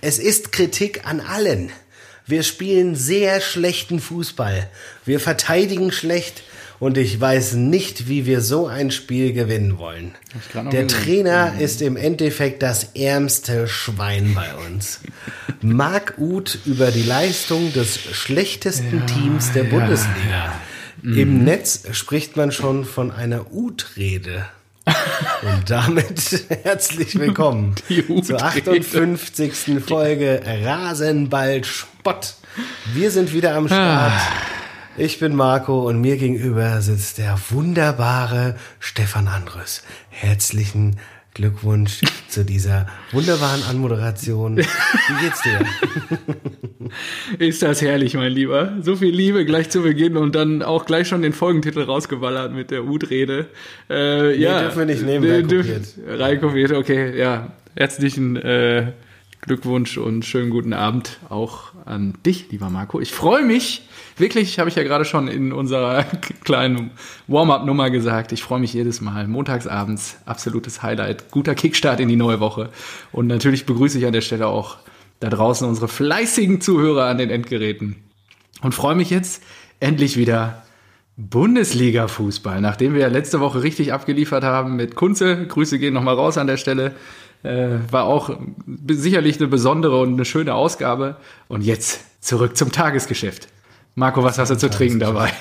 Es ist Kritik an allen. Wir spielen sehr schlechten Fußball. Wir verteidigen schlecht und ich weiß nicht, wie wir so ein Spiel gewinnen wollen. Der Trainer ist im Endeffekt das ärmste Schwein bei uns. Marc Uth über die Leistung des schlechtesten ja, Teams der ja, Bundesliga. Ja. Im mhm. Netz spricht man schon von einer Uth-Rede. Und damit herzlich willkommen zur 58. Folge Rasenball Spott. Wir sind wieder am Start. Ah. Ich bin Marco und mir gegenüber sitzt der wunderbare Stefan Andrus. Herzlichen Glückwunsch zu dieser wunderbaren Anmoderation. Wie geht's dir? Ist das herrlich, mein Lieber. So viel Liebe gleich zu Beginn und dann auch gleich schon den Folgentitel rausgeballert mit der Ut-Rede. Äh, nee, ja, dürfen wir nicht nehmen, reinkopiert. Reinkopiert, okay, ja. Herzlichen äh, Glückwunsch und schönen guten Abend auch an dich, lieber Marco. Ich freue mich, wirklich, habe ich ja gerade schon in unserer kleinen Warm-up-Nummer gesagt, ich freue mich jedes Mal. Montagsabends, absolutes Highlight, guter Kickstart in die neue Woche. Und natürlich begrüße ich an der Stelle auch da draußen unsere fleißigen Zuhörer an den Endgeräten. Und freue mich jetzt endlich wieder Bundesliga-Fußball, nachdem wir ja letzte Woche richtig abgeliefert haben mit Kunze. Grüße gehen nochmal raus an der Stelle. Äh, war auch sicherlich eine besondere und eine schöne Ausgabe. Und jetzt zurück zum Tagesgeschäft. Marco, was hast du zu trinken dabei?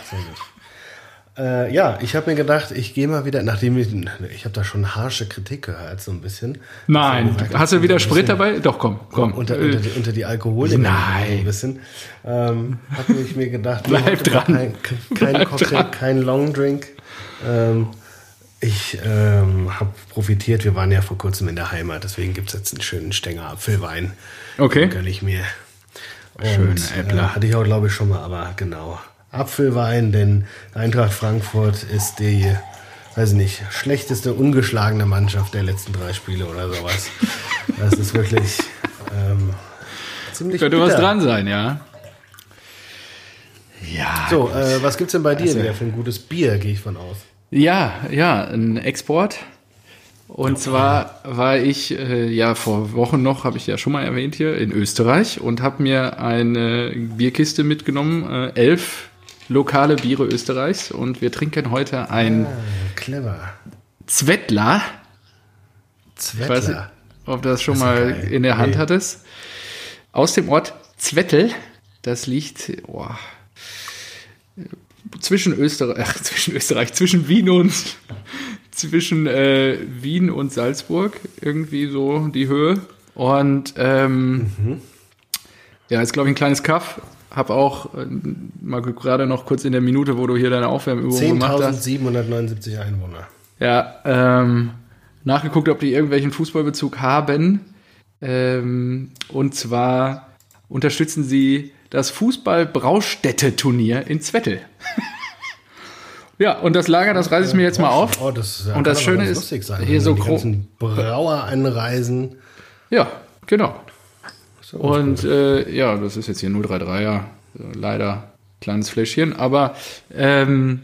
Äh, ja, ich habe mir gedacht, ich gehe mal wieder, nachdem ich, ich habe da schon harsche Kritik gehört, so ein bisschen. Nein, gesagt, hast du wieder Sprit dabei? Doch, komm, komm. Unter, unter, die, unter die Alkohol. Nein. Ein bisschen. Ähm, habe ich mir gedacht, bleib dran. Kein, kein bleib Cocktail, dran. kein Long Drink. Ähm, ich ähm, habe profitiert, wir waren ja vor kurzem in der Heimat, deswegen gibt es jetzt einen schönen Stänger Apfelwein. Okay. Den gönne ich mir. Schön, Äppler. Äh, hatte ich auch, glaube ich, schon mal, aber genau. Apfelwein, denn Eintracht Frankfurt ist die, weiß ich nicht, schlechteste ungeschlagene Mannschaft der letzten drei Spiele oder sowas. Das ist wirklich ähm, ziemlich Könnte bitter. was dran sein, ja. Ja. So, äh, was gibt's denn bei dir also, wieder für ein gutes Bier, gehe ich von aus? Ja, ja, ein Export. Und zwar war ich äh, ja vor Wochen noch, habe ich ja schon mal erwähnt hier, in Österreich und habe mir eine Bierkiste mitgenommen, äh, elf lokale Biere Österreichs und wir trinken heute ein ah, clever. Zwettler. Zwettler. Ich weiß nicht, ob du das schon das mal geil. in der Hand nee. hattest. Aus dem Ort Zwettel. Das liegt oh, zwischen Österreich, ach, zwischen Österreich, zwischen Wien und zwischen äh, Wien und Salzburg, irgendwie so die Höhe. Und ähm, mhm. ja, ist glaube ich ein kleines Kaff. Hab auch äh, mal gerade noch kurz in der Minute, wo du hier deine Aufwärmübung gemacht hast. 10.779 Einwohner. Ja, ähm, nachgeguckt, ob die irgendwelchen Fußballbezug haben. Ähm, und zwar unterstützen sie das Fußball-Braustätte-Turnier in Zwettel. Ja, und das Lager, das reiße ich mir jetzt mal auf. Oh, das, und das Schöne ist, sein, hier so großen Brauer anreisen. Ja, genau. Und äh, ja, das ist jetzt hier 033er, leider kleines Fläschchen, aber ähm,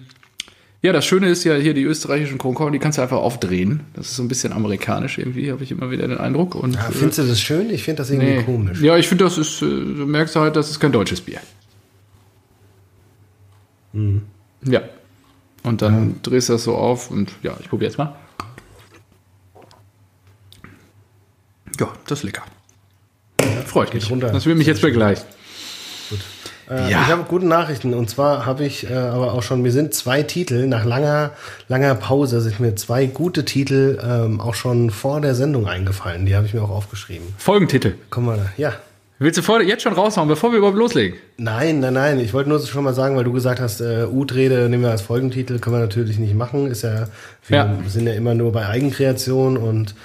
ja, das Schöne ist ja hier die österreichischen Kronkorken, die kannst du einfach aufdrehen. Das ist so ein bisschen amerikanisch irgendwie, habe ich immer wieder den Eindruck. Und, ja, findest du das schön? Ich finde das irgendwie nee. komisch. Ja, ich finde, das ist, äh, du merkst halt, das ist kein deutsches Bier. Mhm. Ja, und dann ja. drehst du das so auf und ja, ich probiere jetzt mal. Ja, das ist lecker. Ja, Freut mich. Runter. Das will mich jetzt begleichen. Gut. Äh, ja. Ich habe gute Nachrichten und zwar habe ich äh, aber auch schon, mir sind zwei Titel, nach langer, langer Pause sind mir zwei gute Titel ähm, auch schon vor der Sendung eingefallen. Die habe ich mir auch aufgeschrieben. Folgentitel. Kommen wir da. Ja, Willst du vor, jetzt schon raushauen, bevor wir überhaupt loslegen? Nein, nein, nein. Ich wollte nur schon mal sagen, weil du gesagt hast, äh, U-Rede nehmen wir als Folgentitel, können wir natürlich nicht machen. Ist ja, wir ja. sind ja immer nur bei Eigenkreation und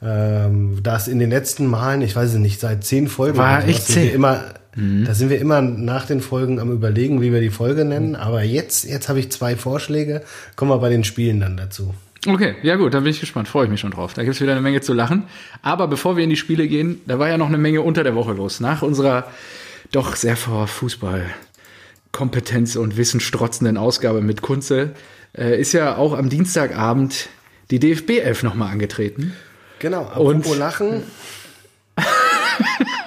ähm, das in den letzten Malen, ich weiß es nicht, seit zehn Folgen war sind wir immer, mhm. da sind wir immer nach den Folgen am überlegen, wie wir die Folge nennen. Aber jetzt, jetzt habe ich zwei Vorschläge. Kommen wir bei den Spielen dann dazu. Okay, ja gut, dann bin ich gespannt, freue ich mich schon drauf. Da gibt es wieder eine Menge zu lachen. Aber bevor wir in die Spiele gehen, da war ja noch eine Menge unter der Woche los. Nach unserer doch sehr vor Fußball Kompetenz und Wissen strotzenden Ausgabe mit Kunze äh, ist ja auch am Dienstagabend die DFB 11 nochmal angetreten. Genau, apropos und, Lachen.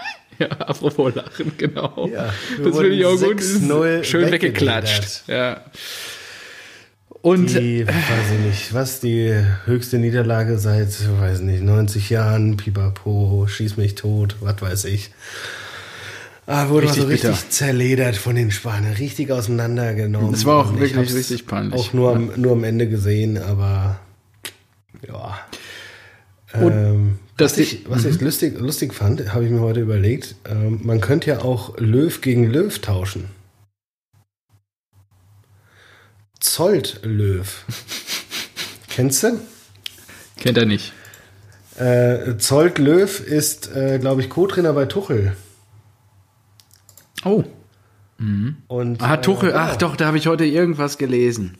Ja, apropos Lachen, genau. Ja, das finde ich auch gut. Schön weggeklatscht. Ja. Und die, weiß ich nicht, was die höchste Niederlage seit, weiß nicht, 90 Jahren, Pipapo, schieß mich tot, was weiß ich. Ah, wurde richtig so richtig bitter. zerledert von den Spaniern, richtig auseinandergenommen. Das war auch wirklich richtig peinlich. Auch nur, am, nur am Ende gesehen, aber ja. Ähm, was ich, was ich mhm. lustig, lustig fand, habe ich mir heute überlegt, ähm, man könnte ja auch Löw gegen Löw tauschen. Zolt Löw. Kennst du? Kennt er nicht. Äh, Zolt Löw ist, äh, glaube ich, Co-Trainer bei Tuchel. Oh. Mhm. Und, ah, Tuchel, äh, ach doch, da habe ich heute irgendwas gelesen.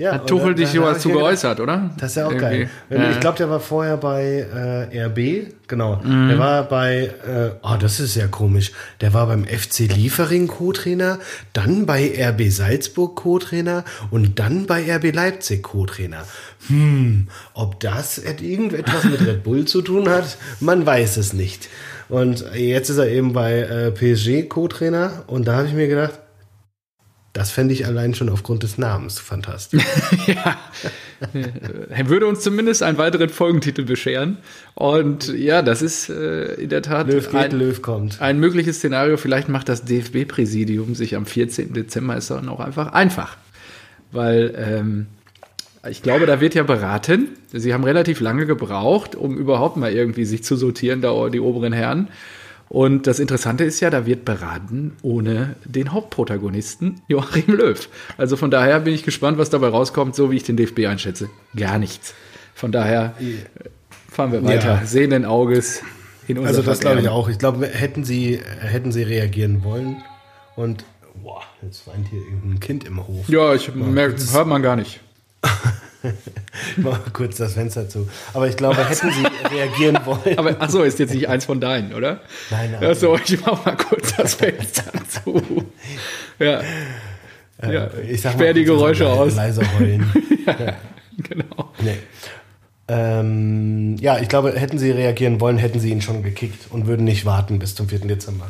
Ja, Hat Tuchel dich sowas zu geäußert, oder? Das ist ja auch Irgendwie. geil. Ja. Ich glaube, der war vorher bei äh, RB, genau. Mhm. Der war bei, äh, oh, das ist ja komisch. Der war beim FC Liefering Co-Trainer, dann bei RB Salzburg Co-Trainer und dann bei RB Leipzig Co-Trainer. Hm, ob das irgendetwas mit Red Bull zu tun hat, man weiß es nicht. Und jetzt ist er eben bei äh, PSG Co-Trainer und da habe ich mir gedacht, das fände ich allein schon aufgrund des Namens fantastisch. ja. Er würde uns zumindest einen weiteren Folgentitel bescheren. Und ja, das ist äh, in der Tat Löw geht, ein, Löw kommt. ein mögliches Szenario. Vielleicht macht das DFB-Präsidium sich am 14. Dezember ist dann auch einfach einfach. Weil ähm, ich glaube, da wird ja beraten. Sie haben relativ lange gebraucht, um überhaupt mal irgendwie sich zu sortieren, da die oberen Herren. Und das Interessante ist ja, da wird beraten ohne den Hauptprotagonisten Joachim Löw. Also von daher bin ich gespannt, was dabei rauskommt, so wie ich den DFB einschätze. Gar nichts. Von daher fahren wir weiter, ja. sehenden Auges in unser Also das glaube ich auch. Ich glaube, hätten sie, hätten sie reagieren wollen und boah, jetzt weint hier irgendein Kind im Hof. Ja, ich merke, hört man gar nicht. ich mache mal kurz das Fenster zu. Aber ich glaube, hätten sie reagieren wollen. Aber achso, ist jetzt nicht eins von deinen, oder? Nein, nein. Achso, ich mache mal kurz das Fenster zu. Ja. Äh, ja. Ich sag Sperr die Geräusche leise, aus. Leise heulen. ja, genau. Nee. Ähm, ja, ich glaube, hätten sie reagieren wollen, hätten sie ihn schon gekickt und würden nicht warten bis zum 4. Dezember.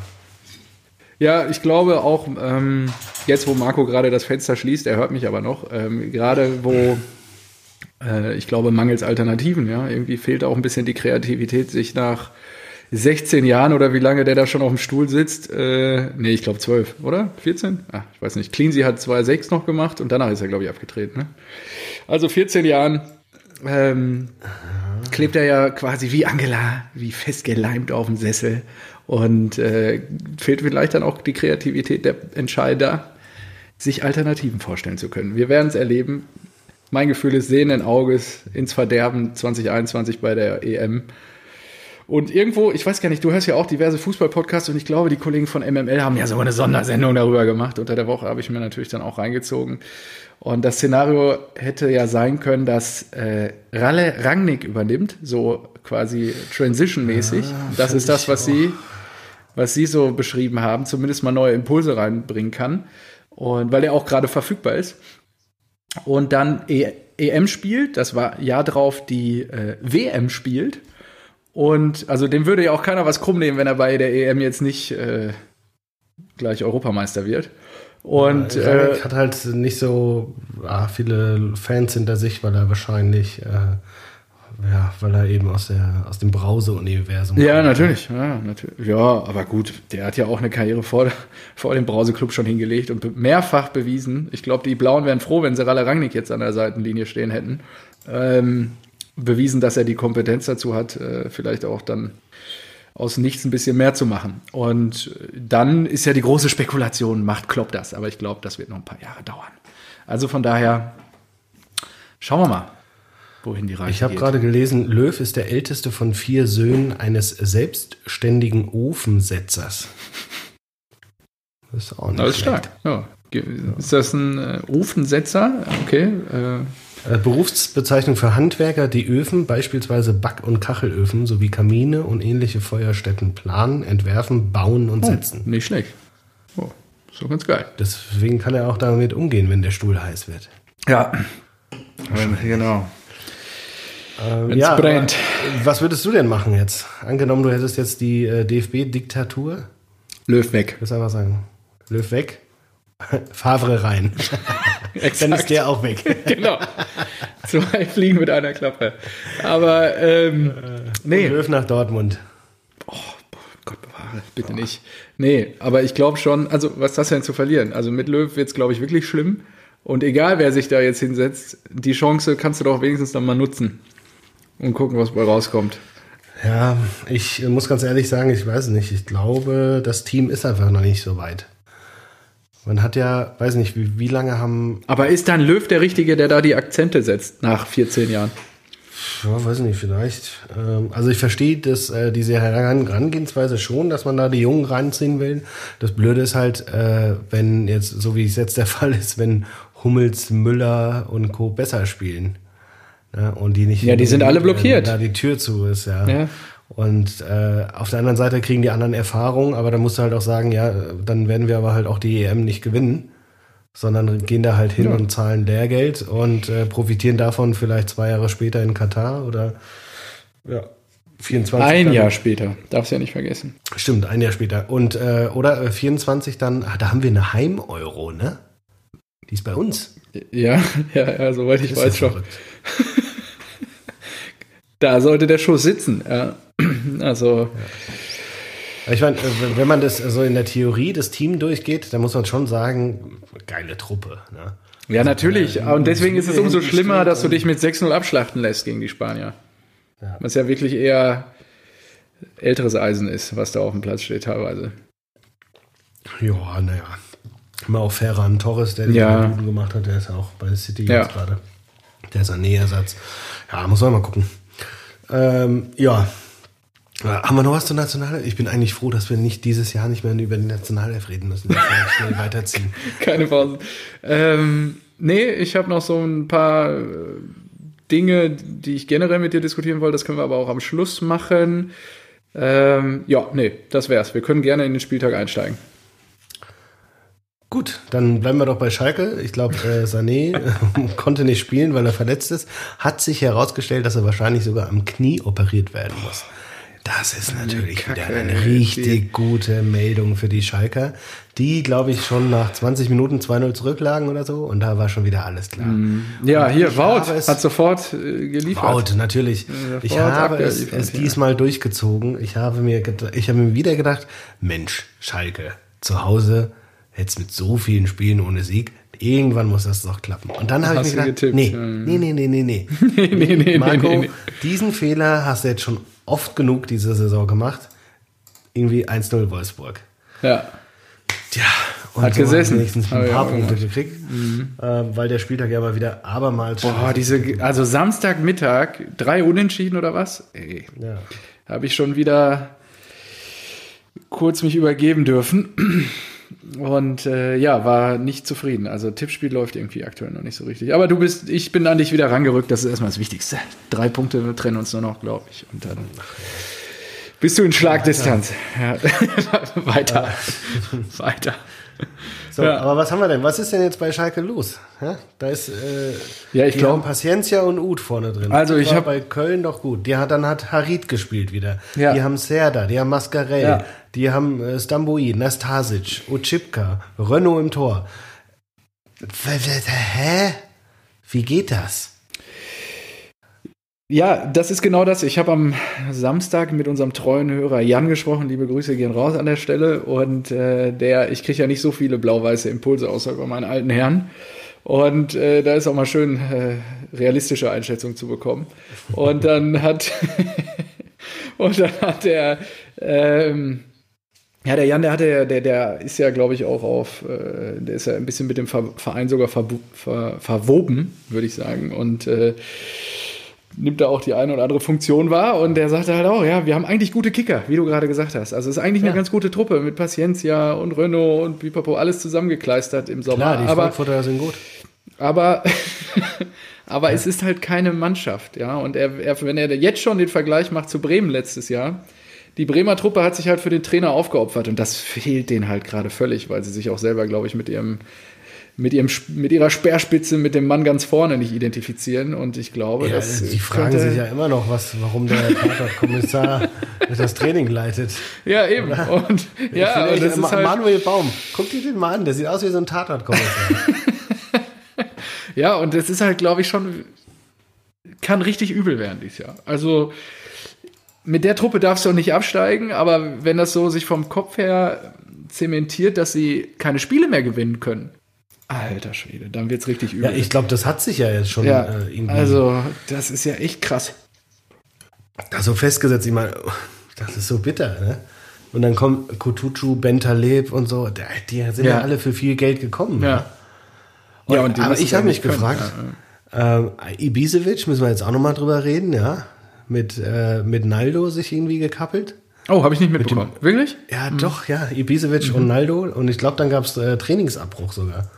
Ja, ich glaube auch, ähm, jetzt wo Marco gerade das Fenster schließt, er hört mich aber noch, ähm, gerade wo äh, ich glaube, mangels Alternativen, ja, irgendwie fehlt auch ein bisschen die Kreativität, sich nach 16 Jahren oder wie lange der da schon auf dem Stuhl sitzt, äh, nee, ich glaube 12, oder? 14? Ah, ich weiß nicht. Cleansy hat 2,6 noch gemacht und danach ist er, glaube ich, abgetreten. Ne? Also 14 Jahren ähm, klebt er ja quasi wie Angela, wie festgeleimt auf dem Sessel und äh, fehlt vielleicht dann auch die Kreativität der Entscheider, sich Alternativen vorstellen zu können. Wir werden es erleben. Mein Gefühl ist sehenden Auges ins Verderben 2021 bei der EM. Und irgendwo, ich weiß gar nicht, du hörst ja auch diverse Fußball-Podcasts und ich glaube, die Kollegen von MML haben ja sogar eine Sondersendung darüber gemacht. Unter der Woche habe ich mir natürlich dann auch reingezogen. Und das Szenario hätte ja sein können, dass äh, Ralle Rangnick übernimmt, so quasi transition-mäßig. Ah, das ist das, was sie was Sie so beschrieben haben, zumindest mal neue Impulse reinbringen kann. Und weil er auch gerade verfügbar ist. Und dann e EM spielt, das war Jahr drauf die äh, WM spielt. Und also dem würde ja auch keiner was krumm nehmen, wenn er bei der EM jetzt nicht äh, gleich Europameister wird. Und ja, äh, hat halt nicht so ah, viele Fans hinter sich, weil er wahrscheinlich äh, ja, weil er eben aus, der, aus dem Brause-Universum Ja, kommt. natürlich. Ja, natürlich. Ja, aber gut, der hat ja auch eine Karriere vor, vor dem Brause-Club schon hingelegt und mehrfach bewiesen. Ich glaube, die Blauen wären froh, wenn sie Ralle Rangnick jetzt an der Seitenlinie stehen hätten. Ähm, bewiesen, dass er die Kompetenz dazu hat, äh, vielleicht auch dann aus nichts ein bisschen mehr zu machen. Und dann ist ja die große Spekulation, macht Klopp das? Aber ich glaube, das wird noch ein paar Jahre dauern. Also von daher, schauen wir mal wohin die Reise Ich habe gerade gelesen, Löw ist der älteste von vier Söhnen eines selbstständigen Ofensetzers. Das ist auch nicht Das ist stark. Ja. Ist das ein äh, Ofensetzer? Okay. Äh. äh. Berufsbezeichnung für Handwerker, die Öfen, beispielsweise Back- und Kachelöfen sowie Kamine und ähnliche Feuerstätten planen, entwerfen, bauen und oh, setzen. Nicht schlecht. Oh, so ganz geil. Deswegen kann er auch damit umgehen, wenn der Stuhl heiß wird. Ja. Genau. Ähm, Wenn es ja, brennt. Was würdest du denn machen jetzt? Angenommen, du hättest jetzt die äh, DFB-Diktatur. Löw weg. Ich einfach sagen. Löw weg. Favre rein. Dann ist der auch weg. genau. Zwei Fliegen mit einer Klappe. Aber ähm, nee. Und Löw nach Dortmund. Oh, Gott bewahre, bitte oh. nicht. Nee, aber ich glaube schon, also was hast du denn zu verlieren? Also mit Löw wird es, glaube ich, wirklich schlimm. Und egal, wer sich da jetzt hinsetzt, die Chance kannst du doch wenigstens dann mal nutzen und gucken, was bei rauskommt. Ja, ich muss ganz ehrlich sagen, ich weiß nicht. Ich glaube, das Team ist einfach noch nicht so weit. Man hat ja, weiß nicht, wie, wie lange haben. Aber ist dann Löw der Richtige, der da die Akzente setzt nach 14 Jahren? Ja, weiß nicht, vielleicht. Ähm, also ich verstehe das, äh, diese Herangehensweise schon, dass man da die Jungen reinziehen will. Das Blöde ist halt, äh, wenn jetzt, so wie es jetzt der Fall ist, wenn Hummels, Müller und Co. besser spielen. Ne? Und die nicht. Ja, die sind alle blockiert. Da die Tür zu ist, ja. ja. Und äh, auf der anderen Seite kriegen die anderen Erfahrung, aber da musst du halt auch sagen, ja, dann werden wir aber halt auch die EM nicht gewinnen, sondern gehen da halt hin ja. und zahlen Lehrgeld und äh, profitieren davon vielleicht zwei Jahre später in Katar oder ja, 24. Ein dann. Jahr später, darfst ja nicht vergessen. Stimmt, ein Jahr später. Und äh, oder 24 dann, ach, da haben wir eine Heim-Euro, ne? Die ist bei uns. Ja, ja, ja, soweit ich weiß schon. da sollte der Schuss sitzen. Ja. Also. Ja. Ich meine, wenn man das so in der Theorie das Team durchgeht, dann muss man schon sagen, geile Truppe. Ne? Ja, natürlich. Und deswegen ist es umso schlimmer, dass du dich mit 6-0 abschlachten lässt gegen die Spanier. Ja. Was ja wirklich eher älteres Eisen ist, was da auf dem Platz steht teilweise. Ja, naja. Immer auch Ferran Torres, der die ja. Minuten gemacht hat, der ist auch bei City ja. jetzt gerade. Der Nähersatz. Ja, muss man mal gucken. Ähm, ja. Haben wir noch was zur Nationalelf? Ich bin eigentlich froh, dass wir nicht dieses Jahr nicht mehr über die Nationalelf reden müssen. schnell weiterziehen. Keine Pause. Ähm, nee, ich habe noch so ein paar äh, Dinge, die ich generell mit dir diskutieren wollte. Das können wir aber auch am Schluss machen. Ähm, ja, nee, das wär's. Wir können gerne in den Spieltag einsteigen. Gut, dann bleiben wir doch bei Schalke. Ich glaube, äh, Sané äh, konnte nicht spielen, weil er verletzt ist. Hat sich herausgestellt, dass er wahrscheinlich sogar am Knie operiert werden muss. Das ist natürlich Kacke, wieder eine richtig gute Meldung für die Schalker, die, glaube ich, schon nach 20 Minuten 2-0 zurücklagen oder so. Und da war schon wieder alles klar. Mm. Ja, und hier, Wout hat sofort äh, geliefert. Wout, natürlich. Ja, ich habe es, es diesmal durchgezogen. Ich habe mir, ich habe mir wieder gedacht, Mensch, Schalke, zu Hause jetzt mit so vielen Spielen ohne Sieg, irgendwann muss das doch klappen. Und dann habe ich mir gedacht, nee, nee, nee, nee, nee, nee. nee, nee, Marco, nee, nee. diesen Fehler hast du jetzt schon oft genug diese Saison gemacht. Irgendwie 1-0 Wolfsburg. Ja. Tja, und hat so gesessen. wenigstens ein paar Punkte gekriegt, mhm. äh, weil der Spieltag ja mal wieder abermals. Boah, diese, also Samstagmittag, drei Unentschieden oder was? Ey, ja. Habe ich schon wieder kurz mich übergeben dürfen. Und äh, ja, war nicht zufrieden. Also Tippspiel läuft irgendwie aktuell noch nicht so richtig. Aber du bist, ich bin an dich wieder rangerückt, das ist erstmal das Wichtigste. Drei Punkte trennen uns nur noch, glaube ich. Und dann bist du in Schlagdistanz. Ja. Weiter. Weiter. So, ja. aber was haben wir denn? Was ist denn jetzt bei Schalke los? Ja, da ist äh, ja, ich glaube Paciencia und Uth vorne drin. Also ich habe bei Köln doch gut. Die hat dann hat Harit gespielt wieder. Ja. Die haben Serda, die haben Mascarell, ja. Die haben äh, Stambui, Nastasic, Uchipka, Renault im Tor. Hä? Wie geht das? Ja, das ist genau das. Ich habe am Samstag mit unserem treuen Hörer Jan gesprochen. Liebe Grüße gehen raus an der Stelle. Und äh, der, ich kriege ja nicht so viele blau-weiße Impulse, außer bei meinen alten Herren. Und äh, da ist auch mal schön, äh, realistische Einschätzung zu bekommen. Und dann hat und dann hat der ähm, ja, der Jan, der hatte der, der ist ja, glaube ich, auch auf, äh, der ist ja ein bisschen mit dem Verein sogar ver, ver, verwoben, würde ich sagen. Und äh, nimmt da auch die eine oder andere Funktion wahr und der sagte halt auch, ja, wir haben eigentlich gute Kicker, wie du gerade gesagt hast. Also es ist eigentlich ja. eine ganz gute Truppe mit Paciencia und Renault und Pipapo, alles zusammengekleistert im Sommer. Klar, die aber, Frankfurter sind gut. Aber, aber ja. es ist halt keine Mannschaft, ja. Und er, er, wenn er jetzt schon den Vergleich macht zu Bremen letztes Jahr, die Bremer Truppe hat sich halt für den Trainer aufgeopfert und das fehlt denen halt gerade völlig, weil sie sich auch selber, glaube ich, mit ihrem mit, ihrem, mit ihrer Speerspitze mit dem Mann ganz vorne nicht identifizieren. Und ich glaube, Ja, dass die fragen sich ja immer noch, was, warum der Tatortkommissar das Training leitet. Ja, eben. Und, ja, und das ist halt, Manuel Baum, guck dir den mal an, der sieht aus wie so ein Tatortkommissar. ja, und das ist halt, glaube ich, schon, kann richtig übel werden dieses Jahr. Also, mit der Truppe darfst du auch nicht absteigen, aber wenn das so sich vom Kopf her zementiert, dass sie keine Spiele mehr gewinnen können, alter Schwede, dann wird's richtig übel. ja, ich glaube, das hat sich ja jetzt schon Ja, äh, irgendwie also, das ist ja echt krass. da so festgesetzt. Ich meine, das ist so bitter, ne? Und dann kommt Kutucu, Bentaleb und so, die sind ja, Ja. alle für viel Geld gekommen. Ja. Und, Ja, und aber ich ja habe mich können. gefragt, ähm, Ibisevic, müssen wir jetzt auch nochmal drüber reden, ja? Mit, äh, mit Naldo sich irgendwie gekappelt. Oh, habe ich nicht mitbekommen. Wirklich? Ja, doch, ja, Ibisevic Mhm. und Naldo. Und ich glaube, dann gab es äh, Trainingsabbruch sogar.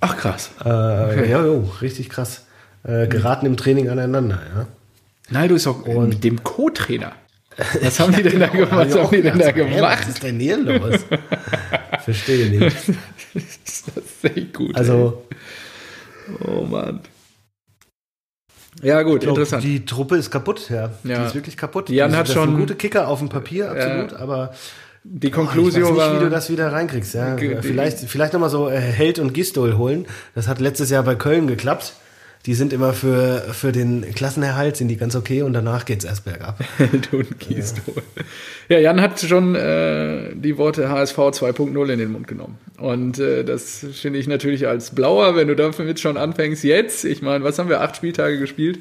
Ach, krass. Äh, Ja, jo, richtig krass. Äh, geraten im Training aneinander, ja. Naldo ist auch mit dem Co-Trainer. Was haben die denn da gemacht? Was haben die denn da also, gemacht? Was ist denn hier los? Verstehe nicht. Das ist echt gut. Also, ey. oh Mann. Ja, gut, interessant. die Truppe ist kaputt, ja. Ja. Die ist wirklich kaputt. Jan das, hat das schon- gute Kicker auf dem Papier, absolut, aber Die boah, ich weiß nicht, war. wie du das wieder reinkriegst. Ja. Die- Vielleicht, vielleicht nochmal so äh, Held und Gistol holen. Das hat letztes Jahr bei Köln geklappt. Die sind immer für, für den Klassenerhalt, sind die ganz okay und danach geht's erst bergab. und Gistol. Ja, Jan hat schon äh, die Worte HSV 2.0 in den Mund genommen. Und äh, das finde ich natürlich als Blauer, wenn du damit schon anfängst, jetzt, ich meine, was haben wir, acht Spieltage gespielt?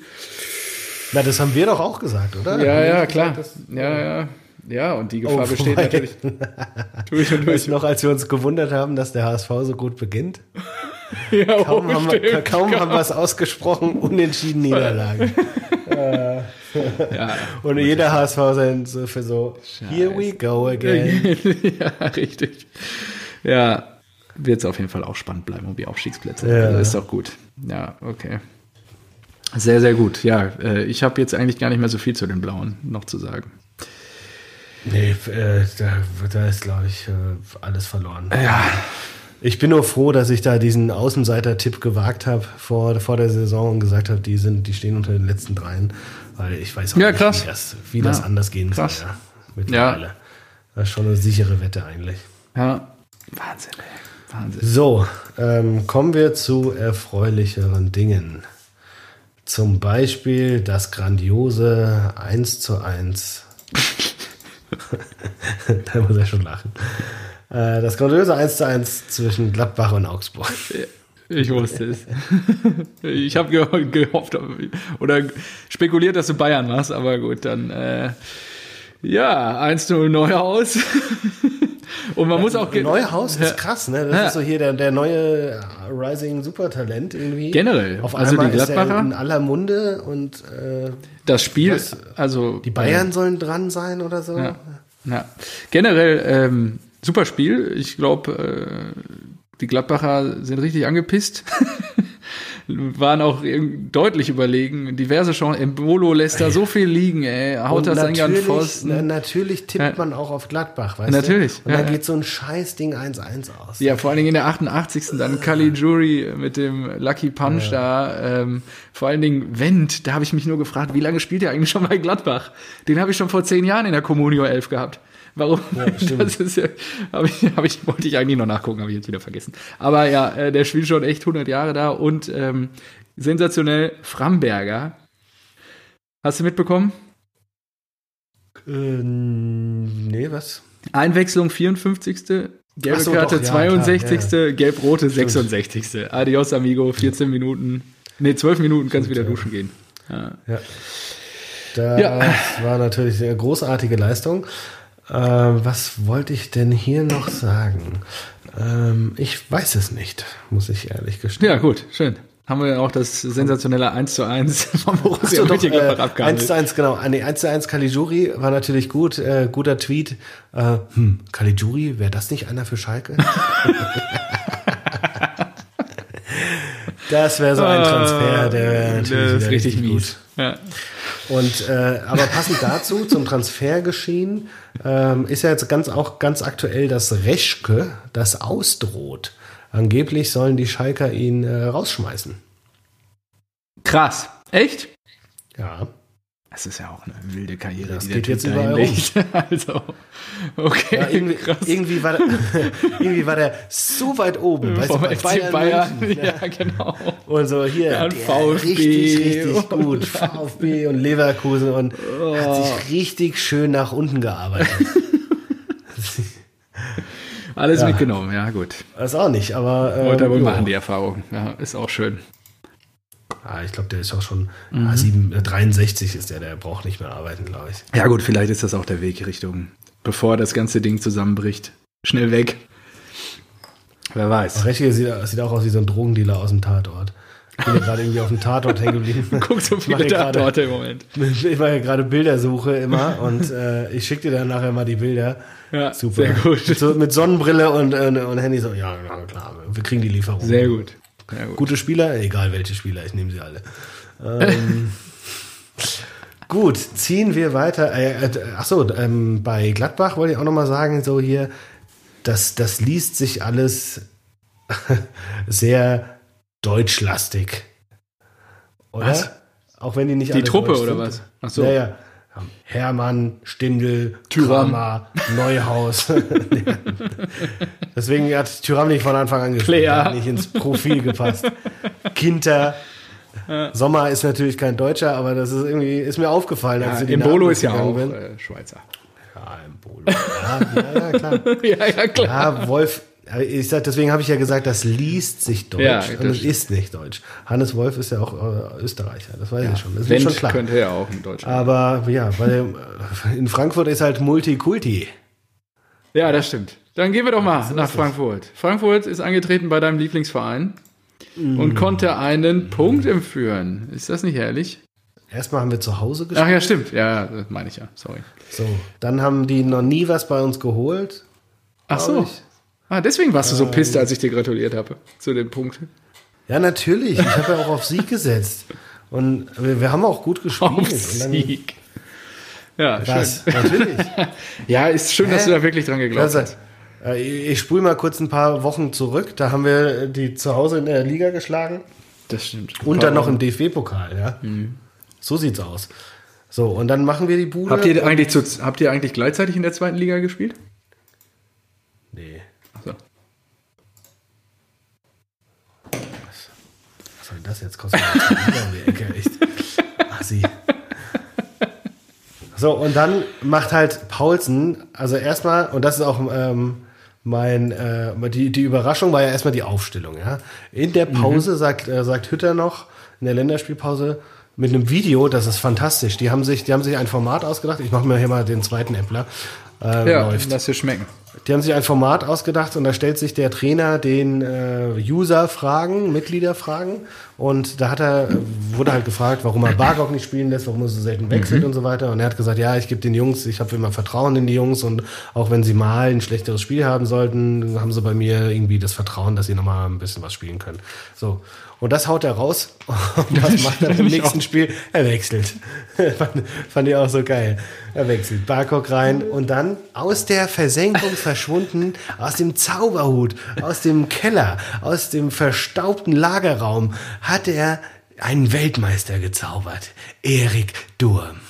Na, das haben wir doch auch gesagt, oder? Ja, ja, klar. gesagt, dass- Ja, ja. Ja, und die Gefahr Oh, besteht natürlich durch und Weißt durch. du noch, als wir uns gewundert haben, dass der HSV so gut beginnt? Ja, Kaum, oh, haben, wir, stimmt. kaum haben wir es ausgesprochen, unentschieden Niederlagen. Ja, Und jeder HSV sein so für so, here we go again. ja, richtig. Ja, wird es auf jeden Fall auch spannend bleiben um die Aufstiegsplätze. Ja. Also ist doch gut. Ja, okay. Sehr, sehr gut. Ja, äh, ich habe jetzt eigentlich gar nicht mehr so viel zu den Blauen noch zu sagen. Nee, äh, da, da ist, glaube ich, äh, alles verloren. Ja, Ich bin nur froh, dass ich da diesen Außenseiter-Tipp gewagt habe vor, vor der Saison und gesagt habe, die, sind, die stehen unter den letzten dreien. Weil ich weiß auch Ja, nicht, krass. wie das, wie das Ja, anders gehen krass. soll. Ja, mittlerweile. Das ist schon eine sichere Wette eigentlich. ja. Wahnsinn, ey. Wahnsinn. So, ähm, kommen wir zu erfreulicheren Dingen. Zum Beispiel das grandiose 1 zu 1. da muss er schon lachen. Äh, das grandiose 1 zu 1 zwischen Gladbach und Augsburg. Ich wusste es. Ich habe ge gehofft oder spekuliert, dass du Bayern machst, aber gut, dann äh, ja, 1-0 Neuhaus. Und man muss auch Neuhaus ist krass, ne? Das Ja. ist so hier der, der neue Rising Supertalent irgendwie. Generell. Auf Also die er Gladbacher? in aller Munde und äh, das Spiel, Was? also die Bayern sollen dran sein oder so. Ja. ja. Generell ähm, super Spiel. Ich glaube, äh, die Gladbacher sind richtig angepisst. Waren auch deutlich überlegen. Diverse Chancen. Embolo lässt da so viel liegen, ey. Haut das Ding an natürlich, Pfosten. na, natürlich tippt Ja. man auch auf Gladbach, weißt Natürlich, du? Und ja, ja. geht so ein Scheißding 1-1 aus. Ja, vor allen Dingen in der 88. dann Kali Jury mit dem Lucky Punch da. Ähm, vor allen Dingen Wendt, da habe ich mich nur gefragt, wie lange spielt er eigentlich schon bei Gladbach? Den habe ich schon vor zehn Jahren in der Communio 11 gehabt. Warum? stimmt. das ist ja, hab ich, hab ich, wollte ich eigentlich noch nachgucken, habe ich jetzt wieder vergessen. Aber ja, äh, der spielt schon echt 100 Jahre da und ähm, sensationell Framberger. Hast du mitbekommen? Ähm, nee, was? Einwechslung 54. Gelbe so, Karte doch, ja, 62. klar, Gelb-rote 66. Adios, amigo. 14 Minuten. Nee, 12 Minuten kannst wieder ja. duschen gehen. Ja. Ja. Das Ja. war natürlich eine großartige Leistung. Ähm, was wollte ich denn hier noch sagen? Ähm, ich weiß es nicht, muss ich ehrlich gestehen. ja, gut, schön. Haben wir auch das sensationelle 1 zu 1 von Ach Borussia so, Mönchengladbach äh, 1 abgehandelt. zu 1, genau. Ah, nee, 1 zu 1 Caligiuri war natürlich gut. Äh, guter Tweet. Äh, hm, Caligiuri, wäre das nicht einer für Schalke? das wäre so ein Transfer, der wäre Ah, natürlich das ist wieder richtig gut. Ja. Und äh, aber passend dazu zum Transfergeschehen ähm, ist ja jetzt ganz auch ganz aktuell, dass Reschke das ausdroht. Angeblich sollen die Schalker ihn äh, rausschmeißen. Krass. Echt? Ja. Das ist ja auch eine wilde Karriere. Das geht jetzt überall um. also, okay. Ja, irgendwie, irgendwie, war der, irgendwie war der so weit oben. Weißt du, bei Bayern, Bayern München, ja, genau. Und so hier, ja, VfB richtig, richtig gut. VfB und Leverkusen und oh. hat sich richtig schön nach unten gearbeitet. Alles mitgenommen, ja gut. Das auch nicht, aber. Ähm, Wollte er wohl machen, die Erfahrung. Ja, ist auch schön. Ah, ich glaube, der ist auch schon mhm. ah, 7, äh, 63 ist der, der braucht nicht mehr arbeiten, glaube ich. Ja gut, vielleicht ist das auch der Weg Richtung, bevor das ganze Ding zusammenbricht. Schnell weg. Wer weiß. Rechte sieht, sieht auch aus wie so ein Drogendealer aus dem Tatort. Ich bin gerade irgendwie auf dem Tatort hängen geblieben. Guck so viele Tatorte im Moment. Ich mache ja gerade Bildersuche immer und äh, ich schicke dir dann nachher mal die Bilder. Ja, super. Sehr gut. Mit, so, mit Sonnenbrille und, und, und Handy so, ja, klar, wir kriegen die Lieferung. Sehr gut. Gut. Gute Spieler, egal welche Spieler, ich nehme sie alle. Ähm, gut, ziehen wir weiter. Äh, äh, achso, ähm, bei Gladbach wollte ich auch nochmal sagen, so hier, das, das liest sich alles sehr deutschlastig. Oder? Was? Auch wenn die nicht Die Truppe oder was? Ach so. Naja. Hermann, Stindel, Tyram, Neuhaus. Deswegen hat Tyram nicht von Anfang an gespielt. Hat nicht ins Profil gepasst. Kinter. Sommer ist natürlich kein Deutscher, aber das ist irgendwie ist mir aufgefallen, als ja, Bolo ist ja auch äh, Schweizer. Ja, Bolo. Ja, ja, ja, klar. ja, ja, klar. Ja, Wolf, ich sag, deswegen habe ich ja gesagt, das liest sich deutsch ja, und es ist nicht deutsch. Hannes Wolf ist ja auch äh, Österreicher, das weiß ja, ich schon. Das ist schon klar. könnte ja auch in Deutschland. Aber ja, weil in Frankfurt ist halt Multikulti. Ja, das stimmt. Dann gehen wir doch mal nach Frankfurt. Frankfurt ist angetreten bei deinem Lieblingsverein mm. und konnte einen Punkt empführen. Ist das nicht herrlich? Erstmal haben wir zu Hause gespielt. Ach ja, stimmt. Ja, das meine ich ja. Sorry. So, dann haben die noch nie was bei uns geholt. Ach so. Ich. Ah, deswegen warst du so ähm, pisst, als ich dir gratuliert habe zu dem Punkt. Ja, natürlich. Ich habe ja auch auf Sieg gesetzt. Und wir, wir, haben auch gut gespielt. Auf Sieg. Ja, das, schön. natürlich. ja, ist schön, Hä? dass du da wirklich dran geglaubt hast. Äh, ich spule mal kurz ein paar Wochen zurück. Da haben wir die zu Hause in der Liga geschlagen. Das stimmt. Und dann noch im DFB-Pokal, ja. Mhm. So sieht's aus. So, und dann machen wir die Bude. Habt ihr eigentlich, zu, habt ihr eigentlich gleichzeitig in der zweiten Liga gespielt? Nee. Soll das jetzt? Kostet die Ecke, echt. Assi. So, und dann macht halt Paulsen, also erstmal, und das ist auch ähm, mein, äh, die, die Überraschung war ja erstmal die Aufstellung, ja. In der Pause mhm. sagt, äh, sagt Hütter noch, in der Länderspielpause, mit einem Video, das ist fantastisch. Die haben sich, die haben sich ein Format ausgedacht. Ich mache mir hier mal den zweiten Äppler. Äh, ja, läuft. lass dir schmecken. Die haben sich ein Format ausgedacht und da stellt sich der Trainer den äh, User-Fragen, Mitglieder-Fragen und da hat er, wurde halt gefragt, warum er Bargok nicht spielen lässt, warum er so selten wechselt mhm. und so weiter und er hat gesagt, ja, ich gebe den Jungs, ich habe immer Vertrauen in die Jungs und auch wenn sie mal ein schlechteres Spiel haben sollten, haben sie bei mir irgendwie das Vertrauen, dass sie nochmal ein bisschen was spielen können. So. Und das haut er raus. Und was macht er im nächsten Spiel? Er wechselt. fand, fand ich auch so geil. Er wechselt. Barcock rein und dann aus der Versenkung verschwunden, aus dem Zauberhut, aus dem Keller, aus dem verstaubten Lagerraum hat er einen Weltmeister gezaubert. Erik Durm.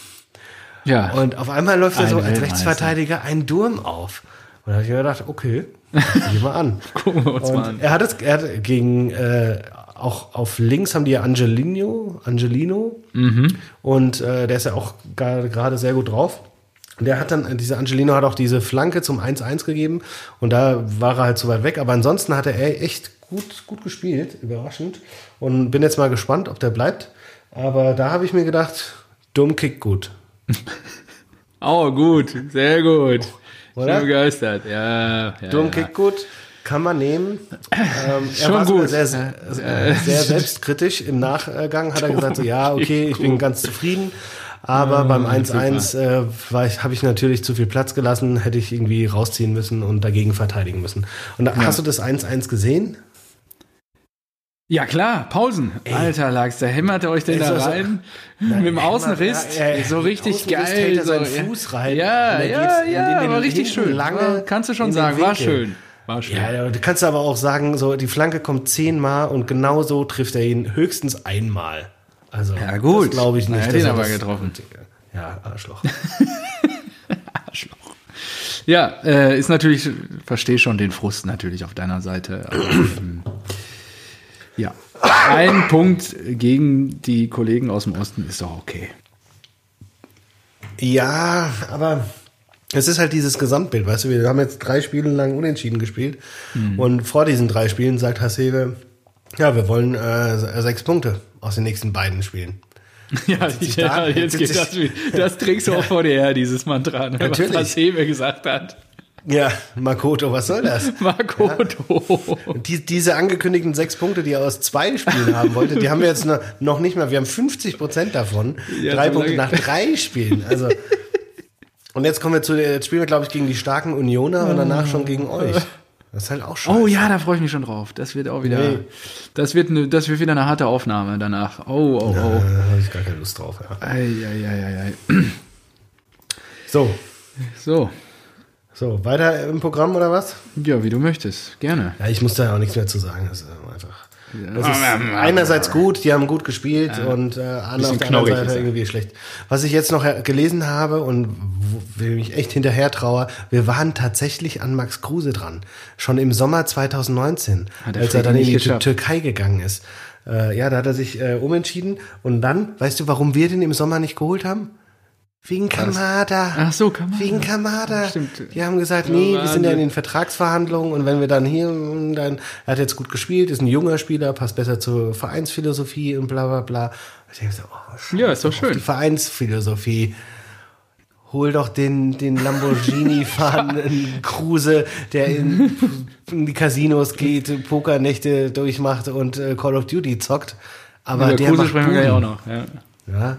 Ja. Und auf einmal läuft er so als Rechtsverteidiger einen Durm auf. Und da habe ich mir gedacht, okay, geh mal an. Gucken wir uns und mal an. Er hat es er hat gegen äh, auch auf links haben die ja Angelino, Angelino mhm. und äh, der ist ja auch gerade sehr gut drauf. Der hat dann, dieser Angelino hat auch diese Flanke zum 1-1 gegeben und da war er halt zu weit weg, aber ansonsten hat er echt gut, gut gespielt, überraschend und bin jetzt mal gespannt, ob der bleibt. Aber da habe ich mir gedacht, dumm Kick gut. oh, gut, sehr gut. Oder? Ich bin begeistert, ja. ja dumm Kick gut. Kann man nehmen. Ähm, er Schon war gut. Sehr, sehr, sehr, selbstkritisch. Im Nachgang hat er gesagt, so, ja, okay, ich bin ganz zufrieden. Aber beim 1-1 äh, habe ich natürlich zu viel Platz gelassen, hätte ich irgendwie rausziehen müssen und dagegen verteidigen müssen. Und ja. hast du das 1-1 gesehen? Ja klar, Pausen. Ey. Alter Lachs, da hämmert er euch denn da rein so, mit dem Außenriss. Ja, ja, so richtig geil. Hält er seinen Fuß rein. Ja, ja, ja, aber richtig schön. Lange kannst du schon sagen, war schön. War schön. Ja, du kannst aber auch sagen, so die Flanke kommt zehnmal und genau so trifft er ihn höchstens einmal. Also, ja, gut. glaube ich nicht. Er hat ihn aber getroffen. Ja, Arschloch. Arschloch. Ja, äh, ist natürlich, verstehe schon den Frust natürlich auf deiner Seite. Aber, ähm, ja, ein Punkt gegen die Kollegen aus dem Osten ist doch okay. Ja, aber es ist halt dieses Gesamtbild, weißt du, wir haben jetzt drei Spiele lang unentschieden gespielt mhm. und vor diesen drei Spielen sagt Hasebe, ja, wir wollen äh, sechs Punkte aus den nächsten beiden Spielen. Ja, ja jetzt geht das, das trägst du auch vor dir her, dieses Mantra, ne, was Hasebe gesagt hat. Ja, Makoto, was soll das? Makoto. Ja. Die, diese angekündigten sechs Punkte, die er aus zwei Spielen haben wollte, die haben wir jetzt noch nicht mal. Wir haben 50 Prozent davon. Ja, drei Punkte nach drei Spielen. Also. Und jetzt kommen wir zu, jetzt spielen wir, glaube ich, gegen die starken Unioner und danach schon gegen euch. Das ist halt auch scheiße. Oh ja, da freue ich mich schon drauf. Das wird auch wieder, nee. das wird, ne, das wird wieder eine harte Aufnahme danach. Oh, oh, oh. Ja, da habe ich gar keine Lust drauf. Ja. Ei, ei, ei, ei. So. So. So, weiter im Programm oder was? Ja, wie du möchtest. Gerne. Ja, ich muss da ja auch nichts mehr zu sagen. Das ist einfach. Das ist einerseits gut, die haben gut gespielt ja. und äh, auf der anderen Seite irgendwie schlecht. Was ich jetzt noch gelesen habe und will mich echt hinterher traue, wir waren tatsächlich an Max Kruse dran. Schon im Sommer 2019, als er dann in die Türkei gegangen ist. Äh, ja, da hat er sich äh, umentschieden. Und dann, weißt du, warum wir den im Sommer nicht geholt haben? Wegen Kamada. Ach so, Kamada. Wegen Kamada. Stimmt. Die haben gesagt, nee, wir sind ja in den Vertragsverhandlungen und wenn wir dann hier, dann, er hat jetzt gut gespielt, ist ein junger Spieler, passt besser zur Vereinsphilosophie und bla bla bla. Ich denke so, oh, ja, ist doch schön. Die Vereinsphilosophie. Hol doch den, den Lamborghini fahrenden Kruse, der in, in, die Casinos geht, Pokernächte durchmacht und äh, Call of Duty zockt. Aber der, der Kruse sprechen wir ja auch noch, ja. Ja.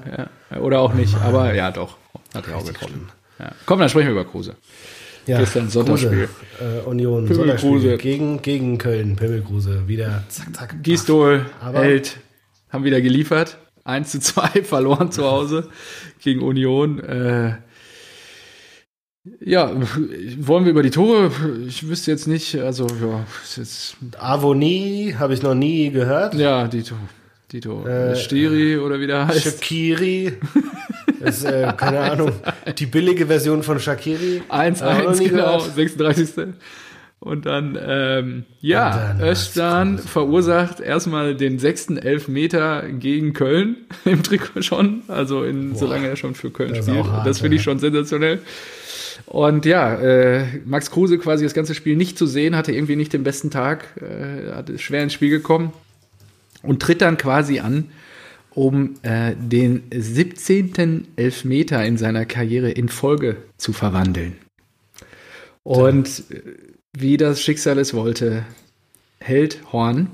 ja. Oder auch nicht, aber ja, doch. Hat er auch getroffen. Ja. Komm, dann sprechen wir über Kruse. Ja, Gestern Sonntagsspiel. Äh, Union, Sonntagsspiel gegen, gegen Köln. Pimmelkruse, wieder zack, zack. Gisdol, Held, haben wieder geliefert. 1 zu 2 verloren zu Hause gegen Union. Äh, ja, wollen wir über die Tore? Ich wüsste jetzt nicht, also ja, ist jetzt. Avonie habe ich noch nie gehört. Ja, die Tore. Dito. Äh, Stiri oder wie der heißt. Shakiri. Das ist, äh, keine Ahnung, die billige Version von Shakiri. 1-1, genau, 36. Und dann, ähm, ja, dann Özcan verursacht erstmal den sechsten Elfmeter gegen Köln im Trikot schon. Also in, Boah, solange er schon für Köln spielt. Hart, das finde ich schon sensationell. Und ja, äh, Max Kruse quasi das ganze Spiel nicht zu sehen, hatte irgendwie nicht den besten Tag, äh, hatte schwer ins Spiel gekommen und tritt dann quasi an, um äh, den 17. Elfmeter in seiner Karriere in Folge zu verwandeln. Und äh, wie das Schicksal es wollte, hält Horn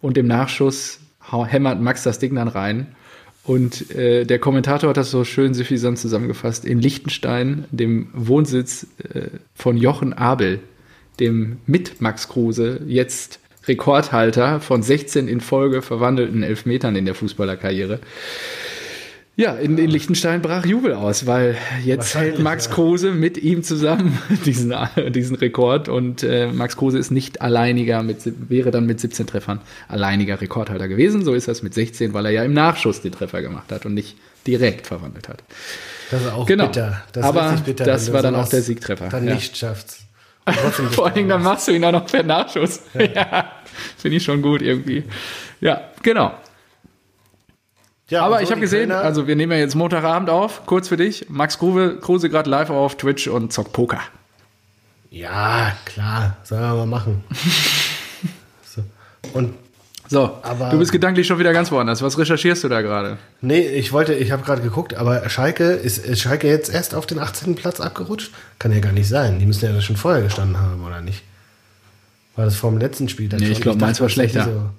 und im Nachschuss hämmert Max das Ding dann rein. Und äh, der Kommentator hat das so schön suffisant zusammengefasst. In Liechtenstein, dem Wohnsitz äh, von Jochen Abel, dem mit Max Kruse jetzt Rekordhalter von 16 in Folge verwandelten Elfmetern in der Fußballerkarriere. Ja, in, in Liechtenstein brach Jubel aus, weil jetzt hält Max Kruse mit ihm zusammen diesen, diesen Rekord und äh, Max Kruse ist nicht alleiniger, mit, wäre dann mit 17 Treffern alleiniger Rekordhalter gewesen. So ist das mit 16, weil er ja im Nachschuss den Treffer gemacht hat und nicht direkt verwandelt hat. Das ist auch genau. bitter. Das Aber bitter, das war dann auch der Siegtreffer. Dann ja. nicht schafft. Vor allem, dann machst du ihn auch noch per Nachschuss. Ja. ja Finde ich schon gut irgendwie. Ja, genau. Ja, Aber ich habe gesehen, Kölner also wir nehmen ja jetzt Montagabend auf, kurz für dich. Max Kruse, Kruse gerade live auf Twitch und zockt Poker. Ja, klar, sollen wir mal machen. so. Und so, aber, du bist gedanklich schon wieder ganz woanders. Was recherchierst du da gerade? Nee, ich wollte, ich habe gerade geguckt, aber Schalke, ist, ist Schalke jetzt erst auf den 18. Platz abgerutscht? Kann ja gar nicht sein. Die müssen ja schon vorher gestanden haben, oder nicht? War das vom letzten Spiel Nee, ich glaube, Mainz war schlechter. So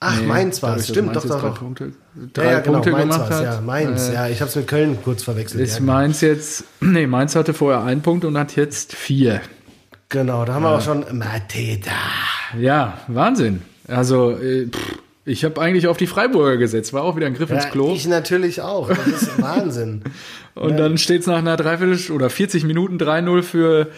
Ach, nee, Mainz war es, stimmt, doch, doch. Drei Punkte, drei ja, ja, genau, Punkte Mainz gemacht hat. Ja, Mainz, äh, ja, ich habe es mit Köln kurz verwechselt. Ist ja, genau. Mainz jetzt, nee, Mainz hatte vorher einen Punkt und hat jetzt vier. Genau, da haben wir auch schon Mateta. Ja, Wahnsinn. Also, äh, pff, ich habe eigentlich auf die Freiburger gesetzt, war auch wieder ein Griff ins Klo. Ich natürlich auch. Das ist Wahnsinn. Und ja. dann steht es nach einer Dreiviertel oder 40 Minuten 3-0 für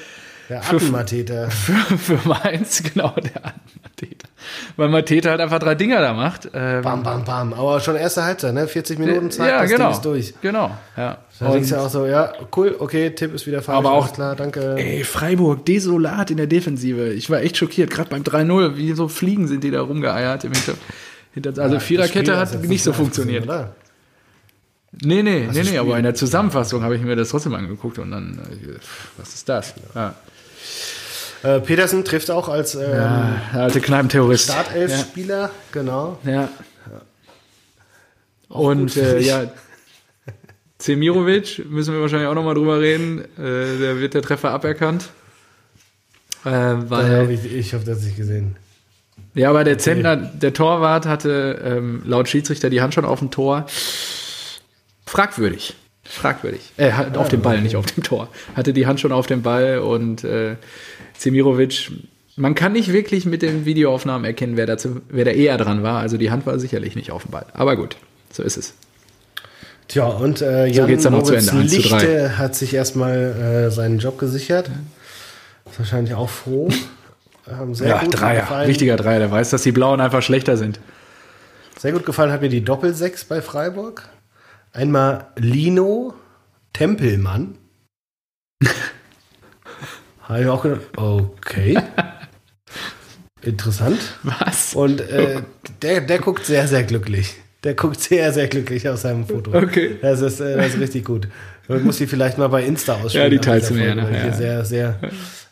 der Attenmatheter. Für, für Mainz, genau, der Attenmatheter. Weil Mateta halt einfach drei Dinger da macht. Ähm, bam, bam, bam. Aber schon erste Halbzeit, ne? 40 Minuten Zeit, ja, das genau, Ding ist durch. Genau, ja. Da denkst du ja auch so, ja, cool, okay, Tipp ist wieder falsch. Aber auch, klar, danke. Ey, Freiburg, desolat in der Defensive. Ich war echt schockiert, gerade beim 3-0, wie so Fliegen sind die da rumgeeiert im Hinter Also ja, Viererkette hat nicht so funktioniert. Oder? Nee, nee, nee, nee, aber in der Zusammenfassung habe ich mir das trotzdem angeguckt und dann, äh, was ist das? Ja. Äh, Petersen trifft auch als ähm, ja, alte Kneipenterrorist. Startelf-Spieler, ja. genau. Ja. Und äh, ja, Zemirovic, müssen wir wahrscheinlich auch nochmal drüber reden. Äh, der wird der Treffer aberkannt. Äh, weil, ich, ich habe das nicht gesehen. Ja, aber der Zentner, der Torwart hatte ähm, laut Schiedsrichter die Hand schon auf dem Tor. Fragwürdig. Fragwürdig. Äh, auf dem Ball, nicht auf dem Tor. Hatte die Hand schon auf dem Ball und äh, Zemirovic, man kann nicht wirklich mit den Videoaufnahmen erkennen, wer, dazu, wer da eher dran war. Also die Hand war sicherlich nicht auf dem Ball. Aber gut, so ist es. Tja, und äh, Jan so geht's dann noch zu Ende. Lichte hat sich erstmal äh, seinen Job gesichert. Ist wahrscheinlich auch froh. Ähm, sehr ja, gut Dreier. Gefallen. Wichtiger Dreier. Der weiß, dass die Blauen einfach schlechter sind. Sehr gut gefallen hat mir die Doppelsechs bei Freiburg. Einmal Lino Tempelmann. Habe ich auch gedacht, okay. Interessant. Was? Und äh, der, der guckt sehr, sehr glücklich. Der guckt sehr, sehr glücklich aus seinem Foto. Okay. Das ist, äh, das ist richtig gut. Man muss sie vielleicht mal bei Insta ausspielen. Ja, die teilst du mir nachher. Ja. sehr, sehr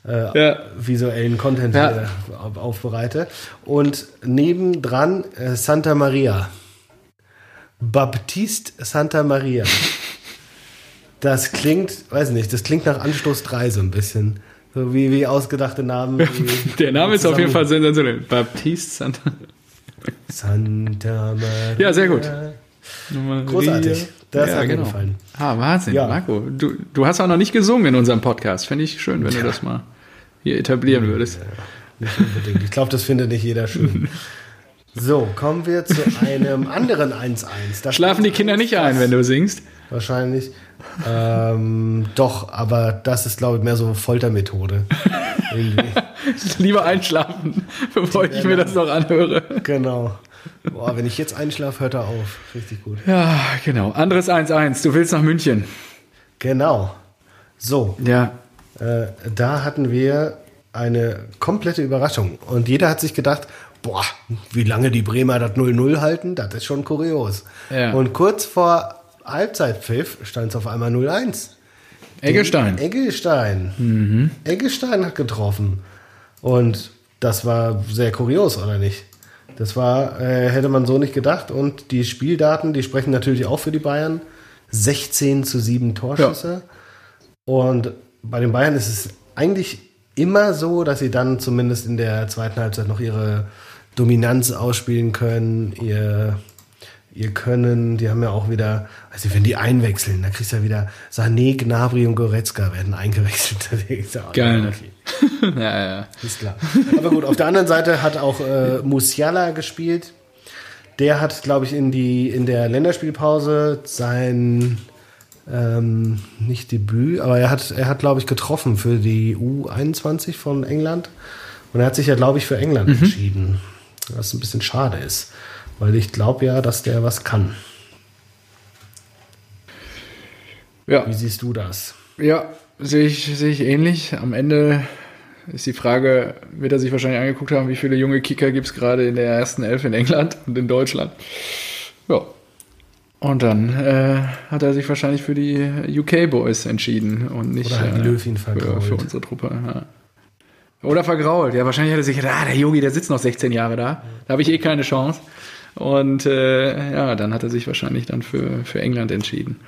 äh, ja. visuellen Content ja. aufbereite. Und nebendran äh, Santa Maria. Baptiste Santa Maria. Das klingt, weiß nicht, das klingt nach Anstoß 3 so ein bisschen. So wie, wie ausgedachte Namen. Der Name ist auf jeden Fall sensationell. Baptiste Santa. Santa Maria. Ja, sehr gut. Großartig. Das ja, hat mir genau. gefallen. Ah, Wahnsinn, ja. Marco. Du, du hast auch noch nicht gesungen in unserem Podcast. Finde ich schön, wenn ja. du das mal hier etablieren würdest. Ja, nicht unbedingt. Ich glaube, das findet nicht jeder schön. So, kommen wir zu einem anderen 1-1. Schlafen die Kinder nicht ein, wenn du singst? Wahrscheinlich. Ähm, doch, aber das ist, glaube ich, mehr so Foltermethode. Lieber einschlafen, bevor ich mir das noch anhöre. Genau. Boah, wenn ich jetzt einschlafe, hört er auf. Richtig gut. Ja, genau. Anderes 1-1. Du willst nach München. Genau. So. Ja. Äh, da hatten wir eine komplette Überraschung. Und jeder hat sich gedacht, boah, wie lange die Bremer das 0-0 halten, das ist schon kurios. Ja. Und kurz vor Halbzeitpfiff stand es auf einmal 0-1. Eggestein. Eggestein. Mhm. Eggestein hat getroffen. Und das war sehr kurios, oder nicht? Das war, äh, hätte man so nicht gedacht. Und die Spieldaten, die sprechen natürlich auch für die Bayern. 16 zu 7 Torschüsse. Ja. Und bei den Bayern ist es eigentlich immer so, dass sie dann zumindest in der zweiten Halbzeit noch ihre Dominanz ausspielen können, ihr ihr Können, die haben ja auch wieder, also wenn die einwechseln, da kriegst du ja wieder Sané, Gnabry und Goretzka werden eingewechselt. Geil, ne? ja, ja. Ist klar. Aber gut, auf der anderen Seite hat auch äh, Musiala gespielt. Der hat, glaube ich, in, die, in der Länderspielpause sein, ähm, nicht Debüt, aber er hat, er hat, glaube ich, getroffen für die U21 von England. Und er hat sich ja, glaube ich, für England mhm. entschieden. Was ein bisschen schade ist. Weil ich glaube ja, dass der was kann. Ja. Wie siehst du das? Ja, sehe ich, sehe ich ähnlich. Am Ende ist die Frage, wird er sich wahrscheinlich angeguckt haben, wie viele junge Kicker gibt es gerade in der ersten Elf in England und in Deutschland. Ja. Und dann äh, hat er sich wahrscheinlich für die UK Boys entschieden und nicht Oder äh, Löwin für, für, unsere Truppe. Ja. Oder vergrault. Ja, wahrscheinlich hat er sich gedacht, ah, der Yogi, der sitzt noch 16 Jahre da. Da habe ich eh keine Chance. Und äh, ja, dann hat er sich wahrscheinlich dann für, für England entschieden.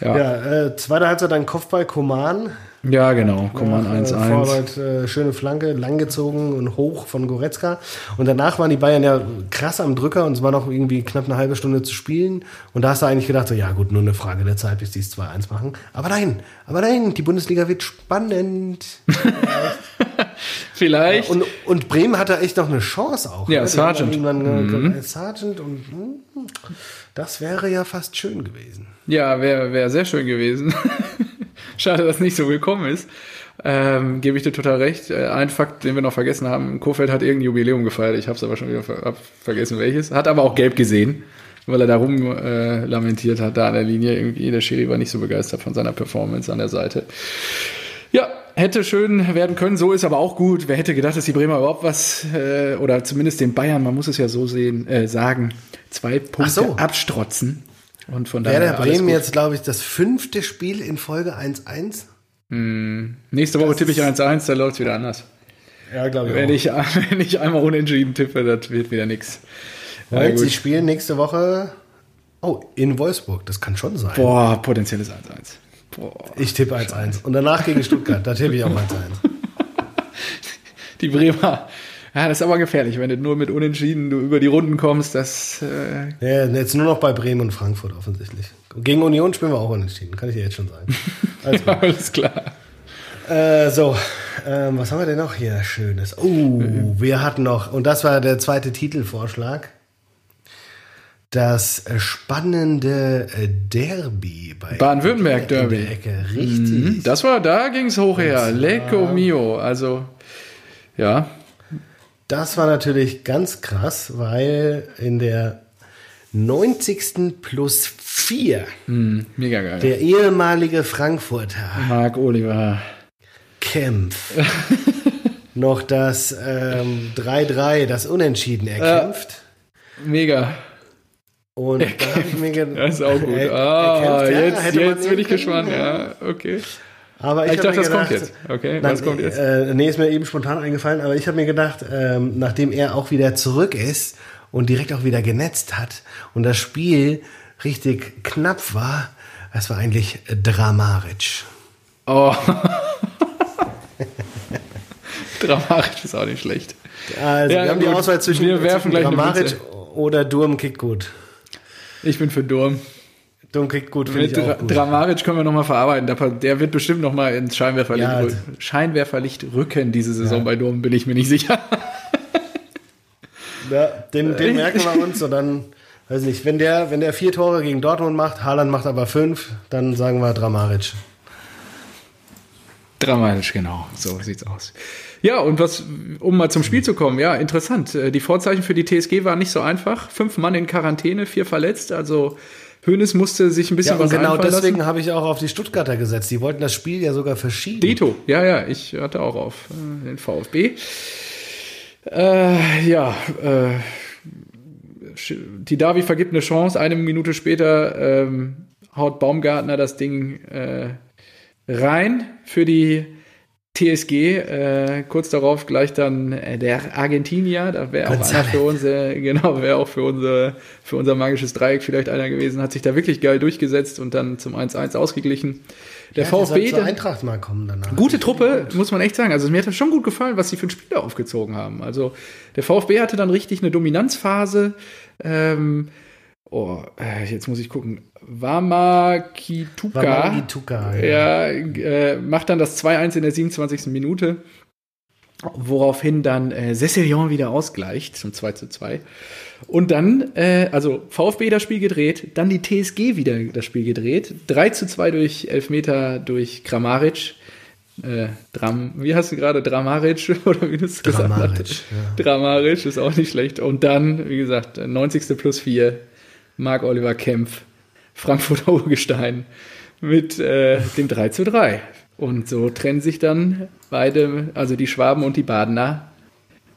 Ja, ja äh, zweite Halbzeit dann Kopfball Koman. Ja, genau, Koman 1-1. Äh, Vorwärts, äh, schöne Flanke, langgezogen und hoch von Goretzka. Und danach waren die Bayern ja krass am Drücker und es war noch irgendwie knapp eine halbe Stunde zu spielen. Und da hast du eigentlich gedacht, so, ja gut, nur eine Frage der Zeit, bis die es 2-1 machen. Aber nein, aber nein, die Bundesliga wird spannend. Vielleicht. Ja, und, und Bremen hatte echt noch eine Chance auch. Ja, ne? Sargent. Mhm. Sargent und hm, das wäre ja fast schön gewesen. Ja, wäre wär sehr schön gewesen. Schade, dass nicht so gekommen ist. Ähm, Gebe ich dir total recht. Äh, ein Fakt, den wir noch vergessen haben, Kofeld hat irgendein Jubiläum gefeiert. Ich habe es aber schon wieder ver vergessen, welches. Hat aber auch gelb gesehen, weil er da rum äh, lamentiert hat, da an der Linie irgendwie. Der Schiri war nicht so begeistert von seiner Performance an der Seite. Ja, hätte schön werden können. So ist aber auch gut. Wer hätte gedacht, dass die Bremer überhaupt was, äh, oder zumindest den Bayern, man muss es ja so sehen, äh, sagen, zwei Punkte so. abstrotzen. Und von daher. Wäre der Bremen jetzt, glaube ich, das fünfte Spiel in Folge 1-1? Hm. Nächste Woche tippe ich 1-1, da läuft es wieder anders. Ja, glaube ich. Wenn ich, wenn ich einmal unentschieden tippe, das wird wieder nichts. Ja, sie spielen nächste Woche. Oh, in Wolfsburg, das kann schon sein. Boah, potenzielles 1-1. Ich tippe 1-1. Und danach gegen Stuttgart, da tippe ich auch 1-1. Die Bremer. Ja, das ist aber gefährlich, wenn du nur mit Unentschieden du über die Runden kommst. Das, äh ja, jetzt nur noch bei Bremen und Frankfurt offensichtlich. Gegen Union spielen wir auch unentschieden, kann ich dir jetzt schon sagen. Alles, ja, alles klar. Äh, so, ähm, was haben wir denn noch hier Schönes? Oh, mhm. wir hatten noch, und das war der zweite Titelvorschlag, das spannende äh, Derby bei Baden-Württemberg-Derby. Richtig. Mhm. Das war, da ging es hoch her. Lecco mio. Also, ja. Das war natürlich ganz krass, weil in der 90. plus 4 mhm, mega geil. der ehemalige Frankfurter Marc Oliver Kempf noch das 3-3, ähm, das Unentschieden erkämpft. Äh, mega. Und er da habe ich mir gedacht, das ist auch gut. Er, ah, er jetzt, ja, jetzt bin ich gespannt. Ja, okay. Aber ich, ich dachte, das kommt jetzt. Okay, nein, was kommt jetzt? Äh, nee, ist mir eben spontan eingefallen, aber ich habe mir gedacht, ähm, nachdem er auch wieder zurück ist und direkt auch wieder genetzt hat und das Spiel richtig knapp war, das war eigentlich Dramaric. Oh. Dramaric ist auch nicht schlecht. Also, ja, wir haben gut. die Auswahl zwischen, wir werfen zwischen Dramaric oder Durm kickt gut. Ich bin für Durm. Durm kickt gut, finde ich auch gut. Dramaric können wir nochmal verarbeiten. Der wird bestimmt nochmal ins Scheinwerferlicht, ja, Scheinwerferlicht rücken diese Saison ja. bei Durm, bin ich mir nicht sicher. Ja, den, den merken wir uns und dann, weiß nicht, wenn der, wenn der vier Tore gegen Dortmund macht, Haaland macht aber fünf, dann sagen wir Dramaric. Dramatisch, genau. So sieht's aus. Ja, und was, um mal zum Spiel zu kommen, ja, interessant. Äh, die Vorzeichen für die TSG waren nicht so einfach. Fünf Mann in Quarantäne, vier verletzt, also Hönes musste sich ein bisschen ja, was genau deswegen habe ich auch auf die Stuttgarter gesetzt. Die wollten das Spiel ja sogar verschieben. Dito, ja, ja, ich hatte auch auf äh, den VfB. Äh, ja, äh, die Davi vergibt eine Chance. Eine Minute später ähm, haut Baumgartner das Ding äh, rein für die TSG. Äh, kurz darauf gleich dann äh, der Argentinier, da wäre auch einer für unser, genau, wäre auch für unser, für unser magisches Dreieck vielleicht einer gewesen, hat sich da wirklich geil durchgesetzt und dann zum 1-1 ausgeglichen. Der ja, VfB. Der Eintracht mal kommen danach. Gute Truppe, muss man echt sagen. Also mir hat das schon gut gefallen, was sie für ein Spieler aufgezogen haben. Also der VfB hatte dann richtig eine Dominanzphase. Ähm, oh, äh, jetzt muss ich gucken. Wamakituka. Wamakituka, ja. ja äh, macht dann das 2-1 in der 27. Minute. Woraufhin dann äh, Cecilion wieder ausgleicht zum 2 zu 2. Und dann, äh, also VfB das Spiel gedreht, dann die TSG wieder das Spiel gedreht. 3 zu 2 durch Elfmeter durch Kramaric. Äh, Dram, wie hast du gerade Dramaric oder wie du es gesagt hast? Ja. Dramaric ist auch nicht schlecht. Und dann, wie gesagt, 90. plus 4, Marc Oliver Kempf, Frankfurter Urgestein mit äh, dem 3 zu 3. Und so trennen sich dann beide, also die Schwaben und die Badener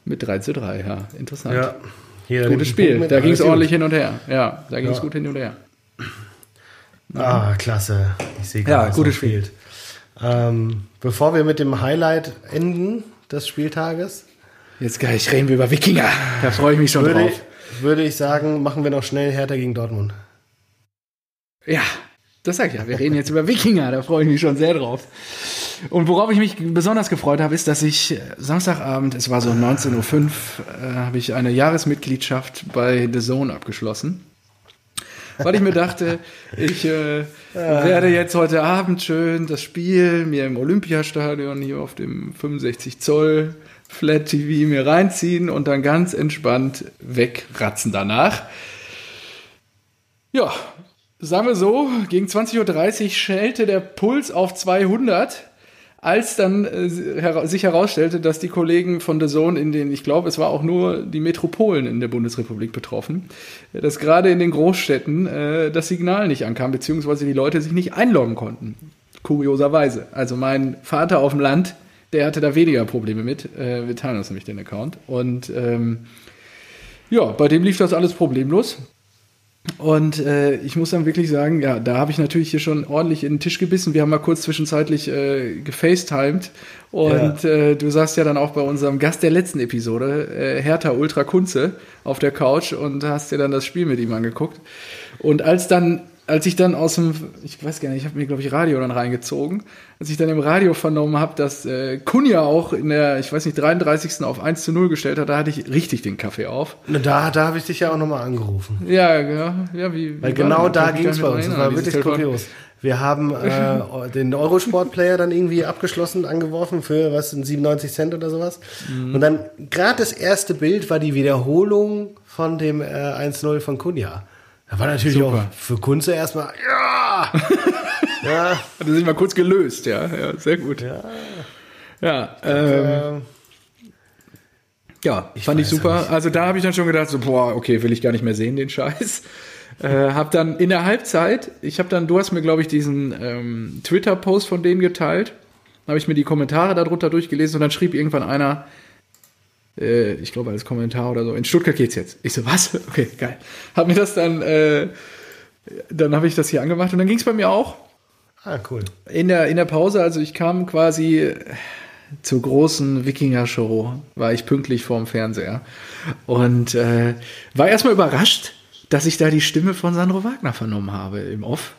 mit 3 zu 3. Ja, interessant. Ja. Jeder Gutes Spiel. Da ging es ordentlich hin und her. Ja, da ging es ja. gut hin und her. Ah, klasse. Ich sehe gerade, ja, gutes Spiel. Ähm, bevor wir mit dem Highlight enden des Spieltages. Jetzt gleich reden wir über Wikinger. Da freue ich mich schon würde, drauf. Würde ich sagen, machen wir noch schnell Hertha gegen Dortmund. Ja, das sag ich ja. Wir reden jetzt über Wikinger. Da freue ich mich schon sehr drauf. Und worauf ich mich besonders gefreut habe, ist, dass ich äh, Samstagabend, es war so 19.05 Uhr, äh, habe ich eine Jahresmitgliedschaft bei The Zone abgeschlossen. Weil ich mir dachte, ich äh, werde jetzt heute Abend schön das Spiel mir im Olympiastadion hier auf dem 65 Zoll Flat TV mir reinziehen und dann ganz entspannt wegratzen danach. Ja, sagen wir so, gegen 20.30 Uhr schellte der Puls auf 200 als dann äh, sich herausstellte, dass die Kollegen von The Zone in den, ich glaube, es war auch nur die Metropolen in der Bundesrepublik betroffen, dass gerade in den Großstädten äh, das Signal nicht ankam, beziehungsweise die Leute sich nicht einloggen konnten. Kurioserweise. Also mein Vater auf dem Land, der hatte da weniger Probleme mit. Äh, wir teilen uns nämlich den Account. Und ähm, ja, bei dem lief das alles problemlos. Und äh, ich muss dann wirklich sagen, ja, da habe ich natürlich hier schon ordentlich in den Tisch gebissen. Wir haben mal kurz zwischenzeitlich äh, gefacetimed. Und ja. äh, du saßt ja dann auch bei unserem Gast der letzten Episode, äh, Hertha Ultra Kunze, auf der Couch und hast dir dann das Spiel mit ihm angeguckt. Und als dann als ich dann aus dem, ich weiß gar nicht, ich habe mir, glaube ich, Radio dann reingezogen, als ich dann im Radio vernommen habe, dass äh, Kunja auch in der, ich weiß nicht, 33. auf 1 zu 0 gestellt hat, da hatte ich richtig den Kaffee auf. Da, da habe ich dich ja auch nochmal angerufen. Ja, ja, ja wie. Weil wie genau da ging es bei uns. Das war wirklich kurios. Wir haben äh, den Eurosport-Player dann irgendwie abgeschlossen, angeworfen für was, 97 Cent oder sowas. Mhm. Und dann gerade das erste Bild war die Wiederholung von dem äh, 1-0 von Kunja. Da war natürlich Super. auch für Kunze erstmal, ja! ja. Hat er sich mal kurz gelöst, ja. Ja, sehr gut. Ja. Ja, ähm, ja ich fand ich super. Also da habe ich dann schon gedacht, so, boah, okay, will ich gar nicht mehr sehen, den Scheiß. Äh, hab dann in der Halbzeit, ich habe dann, du hast mir, glaube ich, diesen ähm, Twitter-Post von denen geteilt, habe ich mir die Kommentare darunter durchgelesen und dann schrieb irgendwann einer, äh, ich glaube als Kommentar oder so, in Stuttgart geht's jetzt. Ich so, was? Okay, geil. Hab mir das dann, äh, dann habe ich das hier angemacht und dann ging's bei mir auch. Ah, cool. In der, in der Pause, also ich kam quasi zur großen Wikinger-Show, war ich pünktlich vorm Fernseher und äh, war erstmal überrascht, dass ich da die Stimme von Sandro Wagner vernommen habe im Off.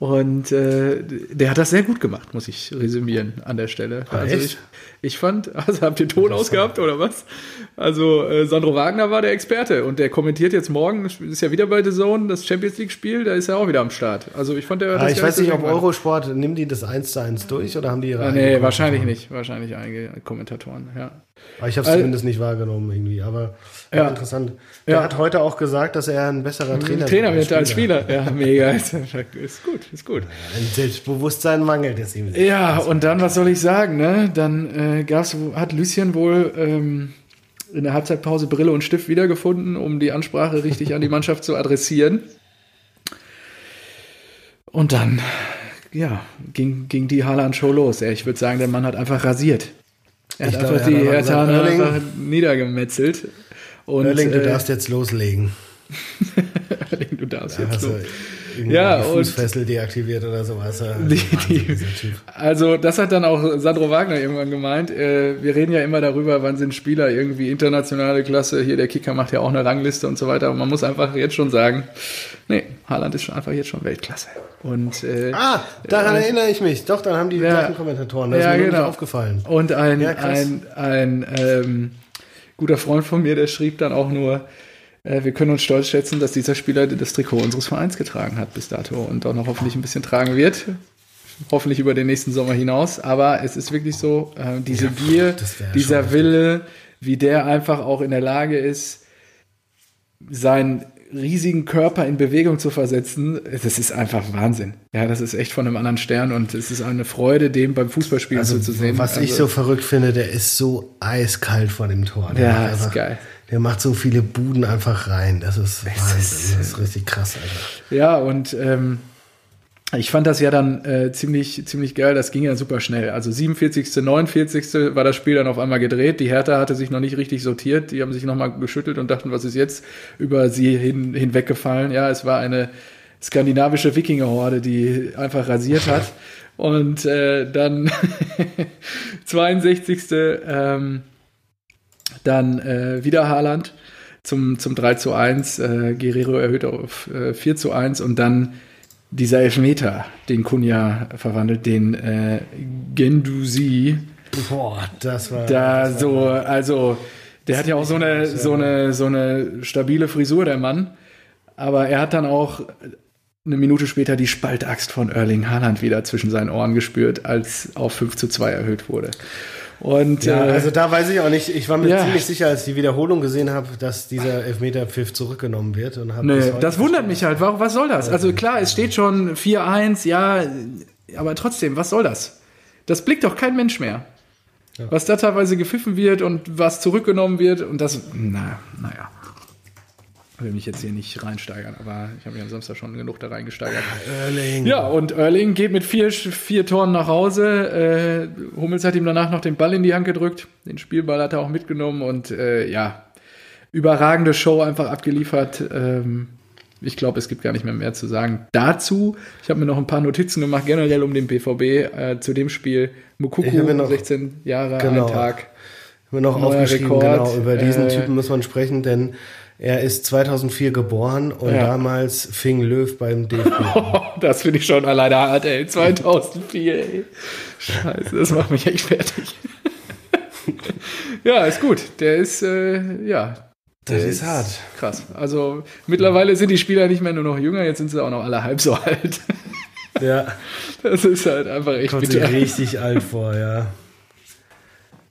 Und äh, der hat das sehr gut gemacht, muss ich resümieren an der Stelle. Ah, also ich, ich fand, also habt ihr Ton ausgehabt oder was? Also äh, Sandro Wagner war der Experte und der kommentiert jetzt morgen, ist ja wieder bei The Zone, das Champions League Spiel, da ist er auch wieder am Start. Also ich fand der. Ah, ich weiß nicht, ob Eurosport, nehmen die das 1 zu 1 durch oder haben die ihre ah, Nee, wahrscheinlich nicht. Wahrscheinlich einige Kommentatoren, ja. Aber ich habe es also, zumindest nicht wahrgenommen irgendwie. Aber ja. interessant. Der ja. hat heute auch gesagt, dass er ein besserer Trainer, Trainer wird als Spieler. Ja, mega. ist gut, ist gut. Ein Selbstbewusstsein mangelt es ihm. Ja, und dann, was soll ich sagen, ne? Dann äh, gab's, hat Lucien wohl ähm, in der Halbzeitpause Brille und Stift wiedergefunden, um die Ansprache richtig an die Mannschaft zu adressieren. Und dann, ja, ging, ging die Haaland-Show los. Ich würde sagen, der Mann hat einfach rasiert. Er hat ich einfach die Hertaner einfach niedergemetzelt. Und, Erling, du äh, darfst jetzt loslegen. Erling, du darfst ja, jetzt loslegen. Ja, die Fußfessel deaktiviert oder sowas. Die, die, also das hat dann auch Sandro Wagner irgendwann gemeint. Äh, wir reden ja immer darüber, wann sind Spieler irgendwie internationale Klasse. Hier der Kicker macht ja auch eine Rangliste und so weiter. Und man muss einfach jetzt schon sagen, nee, Haaland ist schon einfach jetzt schon Weltklasse. Und, äh, ah, daran äh, erinnere ich mich. Doch, dann haben die ja, gleichen Kommentatoren. Das ja, ist mir genau. aufgefallen. Und ein, ja, ein, ein ähm, guter Freund von mir, der schrieb dann auch nur, wir können uns stolz schätzen, dass dieser Spieler das Trikot unseres Vereins getragen hat bis dato und auch noch hoffentlich ein bisschen tragen wird. Hoffentlich über den nächsten Sommer hinaus. Aber es ist wirklich so, äh, diese ja, Gier, dieser Wille, wie der einfach auch in der Lage ist, seinen riesigen Körper in Bewegung zu versetzen, das ist einfach Wahnsinn. Ja, das ist echt von einem anderen Stern und es ist eine Freude, dem beim Fußballspielen also, zu sehen. Was also, ich so verrückt finde, der ist so eiskalt vor dem Tor. Ja, ist geil. Der macht so viele Buden einfach rein. Das ist Wahnsinn. Das ist richtig krass, Alter. Ja, und ähm, ich fand das ja dann äh, ziemlich, ziemlich geil. Das ging ja super schnell. Also 47., 49. war das Spiel dann auf einmal gedreht. Die Hertha hatte sich noch nicht richtig sortiert. Die haben sich nochmal geschüttelt und dachten, was ist jetzt über sie hin, hinweggefallen. Ja, es war eine skandinavische Wikingerhorde, die einfach rasiert hat. Und äh, dann 62. Ähm, dann äh, wieder Haaland zum, zum 3 zu 1. Äh, Guerrero erhöht auf äh, 4 zu 1 und dann dieser Elfmeter, den Kunja verwandelt, den äh, Gendusi. Boah, das war. Da das war so, also, der hat ja auch so eine, so eine, so eine stabile Frisur, der Mann. Aber er hat dann auch eine Minute später die Spaltaxt von Erling Haaland wieder zwischen seinen Ohren gespürt, als auf 5 zu 2 erhöht wurde. Und, ja, äh, also da weiß ich auch nicht, ich war mir ja. ziemlich sicher, als ich die Wiederholung gesehen habe, dass dieser Elfmeterpfiff zurückgenommen wird. Und bis heute das wundert mich halt. Warum, was soll das? Also klar, es steht schon 4-1, ja, aber trotzdem, was soll das? Das blickt doch kein Mensch mehr. Was da teilweise gepfiffen wird und was zurückgenommen wird und das, na, naja. Ich will mich jetzt hier nicht reinsteigern, aber ich habe mich am Samstag schon genug da reingesteigert. Erling. Ja, und Erling geht mit vier, vier Toren nach Hause. Äh, Hummels hat ihm danach noch den Ball in die Hand gedrückt. Den Spielball hat er auch mitgenommen und äh, ja, überragende Show einfach abgeliefert. Ähm, ich glaube, es gibt gar nicht mehr mehr zu sagen. Dazu, ich habe mir noch ein paar Notizen gemacht, generell um den BVB, äh, zu dem Spiel. Mukuku, mir noch- 16 Jahre, Genau. ein Tag. Haben wir noch Neuer aufgeschrieben, Rekord. genau, über diesen Äh, Typen muss man sprechen, denn er ist 2004 geboren und Ja. damals fing Löw beim DFB. Das finde ich schon alleine hart, ey. 2004, ey. Scheiße, das macht mich echt fertig. ja, ist gut. Der ist, äh, ja. Das der ist hart. Krass. Also mittlerweile sind die Spieler nicht mehr nur noch jünger, jetzt sind sie auch noch alle halb so alt. ja, Das ist halt einfach echt kommt bitter. richtig alt vor, ja.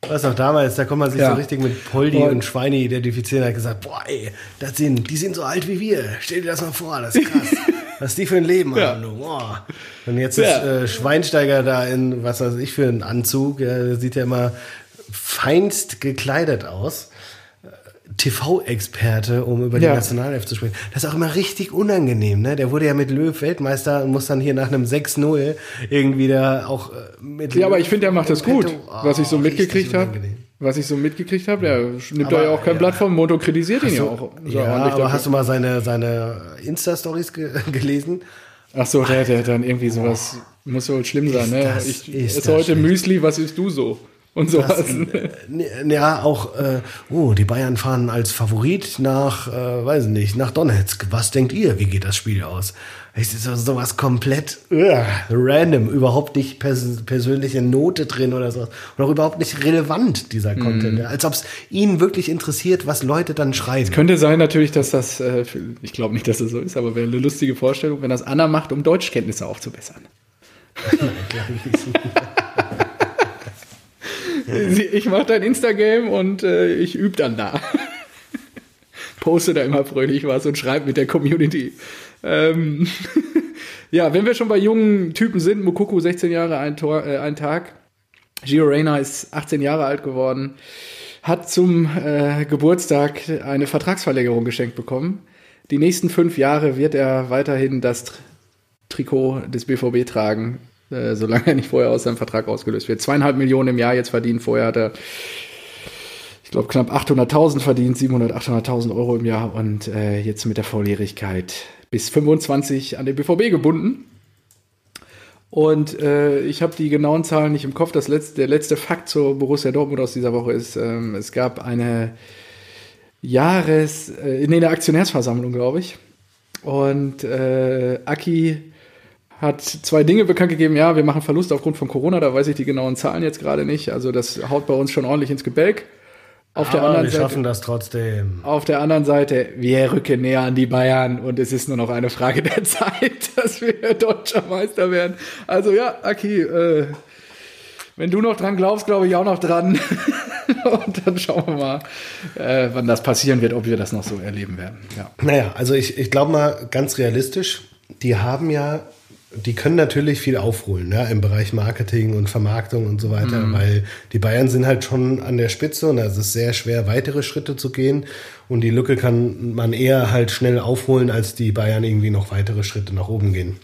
Was auch damals, da konnte man sich Ja. so richtig mit Poldi Und- und Schweini identifizieren. Er hat gesagt, boah, ey, das sind, die sind so alt wie wir. Stell dir das mal vor, das ist krass. Was die für ein Leben Ja. haben, du. Boah. Und jetzt Ja. ist äh, Schweinsteiger da in, was weiß ich, für einen Anzug. Ja, sieht ja immer feinst gekleidet aus. TV-Experte, um über die Ja. Nationalelf zu sprechen. Das ist auch immer richtig unangenehm, ne? Der wurde ja mit Löw Weltmeister und muss dann hier nach einem 6-0 irgendwie da auch äh, mit Ja, aber Löw ich finde, der macht das gut. Petto. was ich so Oh, mitgekriegt habe. Was ich so mitgekriegt habe, der nimmt Aber, da ja auch kein ja. Blatt vom Mund und kritisiert ihn ja auch. so ja, aber dafür. hast du mal seine, seine Insta-Stories ge gelesen? Ach so, der, der hat dann irgendwie sowas, muss wohl schlimm sein, ne? das- ich ist esse heute schlecht. Müsli, was isst du so? Und sowas. N- Ja, auch, äh, oh, die Bayern fahren als Favorit nach, äh, weiß ich nicht, nach Donetsk. Was denkt ihr? Wie geht das Spiel aus? Es ist so- sowas komplett uh, random, überhaupt nicht pers persönliche Note drin oder sowas. Und auch überhaupt nicht relevant, dieser Mhm. Content. Ja, Als ob es ihn wirklich interessiert, was Leute dann schreiben. Könnte sein natürlich, dass das, äh, ich glaube nicht, dass das so ist, aber wäre eine lustige Vorstellung, wenn das Anna macht, um Deutschkenntnisse aufzubessern. Ich mache dein Instagram und äh, ich übe dann da. Poste da immer fröhlich was und schreibe mit der Community. Ähm, ja, wenn wir schon bei jungen Typen sind, Mukoko 16 Jahre, ein, Tor, äh, ein Tag. Gio Reyna ist 18 Jahre alt geworden, hat zum äh, Geburtstag eine Vertragsverlängerung geschenkt bekommen. Die nächsten fünf Jahre wird er weiterhin das Tr Trikot des BVB tragen, äh, solange er nicht vorher aus seinem Vertrag ausgelöst wird. Zweieinhalb Millionen im Jahr jetzt verdienen. Vorher hat er, ich glaube, knapp 800.000 verdient, 700, 800.000 Euro im Jahr und äh, jetzt mit der Volljährigkeit bis 25 an den BVB gebunden. Und äh, ich habe die genauen Zahlen nicht im Kopf. Das letzte, der letzte Fakt zur Borussia Dortmund aus dieser Woche ist, ähm, es gab eine Jahres-, äh, nee, eine Aktionärsversammlung, glaube ich. Und äh, Aki hat zwei Dinge bekannt gegeben. Ja, wir machen Verlust aufgrund von Corona. Da weiß ich die genauen Zahlen jetzt gerade nicht. Also das haut bei uns schon ordentlich ins Gebälk. Auf der Aber anderen wir Seite, schaffen das trotzdem. auf der anderen Seite, wir rücken näher an die Bayern und es ist nur noch eine Frage der Zeit, dass wir deutscher Meister werden. Also ja, Aki, äh, wenn du noch dran glaubst, glaube ich auch noch dran. und dann schauen wir mal, äh, wann das passieren wird, ob wir das noch so erleben werden. Ja. Naja, also ich, ich glaube mal ganz realistisch, die haben ja, die können natürlich viel aufholen ja, im Bereich Marketing und Vermarktung und so weiter, weil die Bayern sind halt schon an der Spitze und es ist sehr schwer, weitere Schritte zu gehen. Und die Lücke kann man eher halt schnell aufholen, als die Bayern irgendwie noch weitere Schritte nach oben gehen.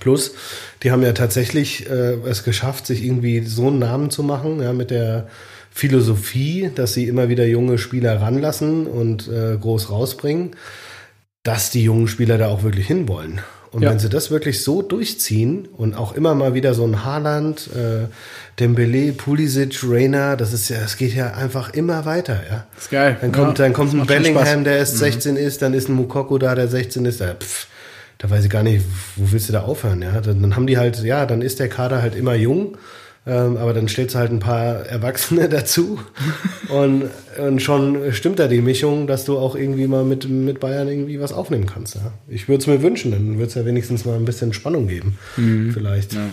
Plus, die haben ja tatsächlich äh, es geschafft, sich irgendwie so einen Namen zu machen, ja, mit der Philosophie, dass sie immer wieder junge Spieler ranlassen und äh, groß rausbringen, dass die jungen Spieler da auch wirklich hinwollen. Und Ja. wenn sie das wirklich so durchziehen und auch immer mal wieder so ein Haaland, äh, Dembele, Pulisic, Rainer, das ist ja, es geht ja einfach immer weiter, ja. Ist geil. Dann kommt, Ja, dann kommt das ein Bellingham. Mhm. der erst 16 ist, dann ist ein Mukoko da, der 16 ist, da, pff, da weiß ich gar nicht, wo willst du da aufhören, ja? Dann, dann haben die halt, ja, dann ist der Kader halt immer jung, ähm, aber dann stellst du halt ein paar Erwachsene dazu und, und schon stimmt da die Mischung, dass du auch irgendwie mal mit, mit Bayern irgendwie was aufnehmen kannst, ja. Ich würde es mir wünschen, dann würde es ja wenigstens mal ein bisschen Spannung geben, vielleicht. Mhm. Ja.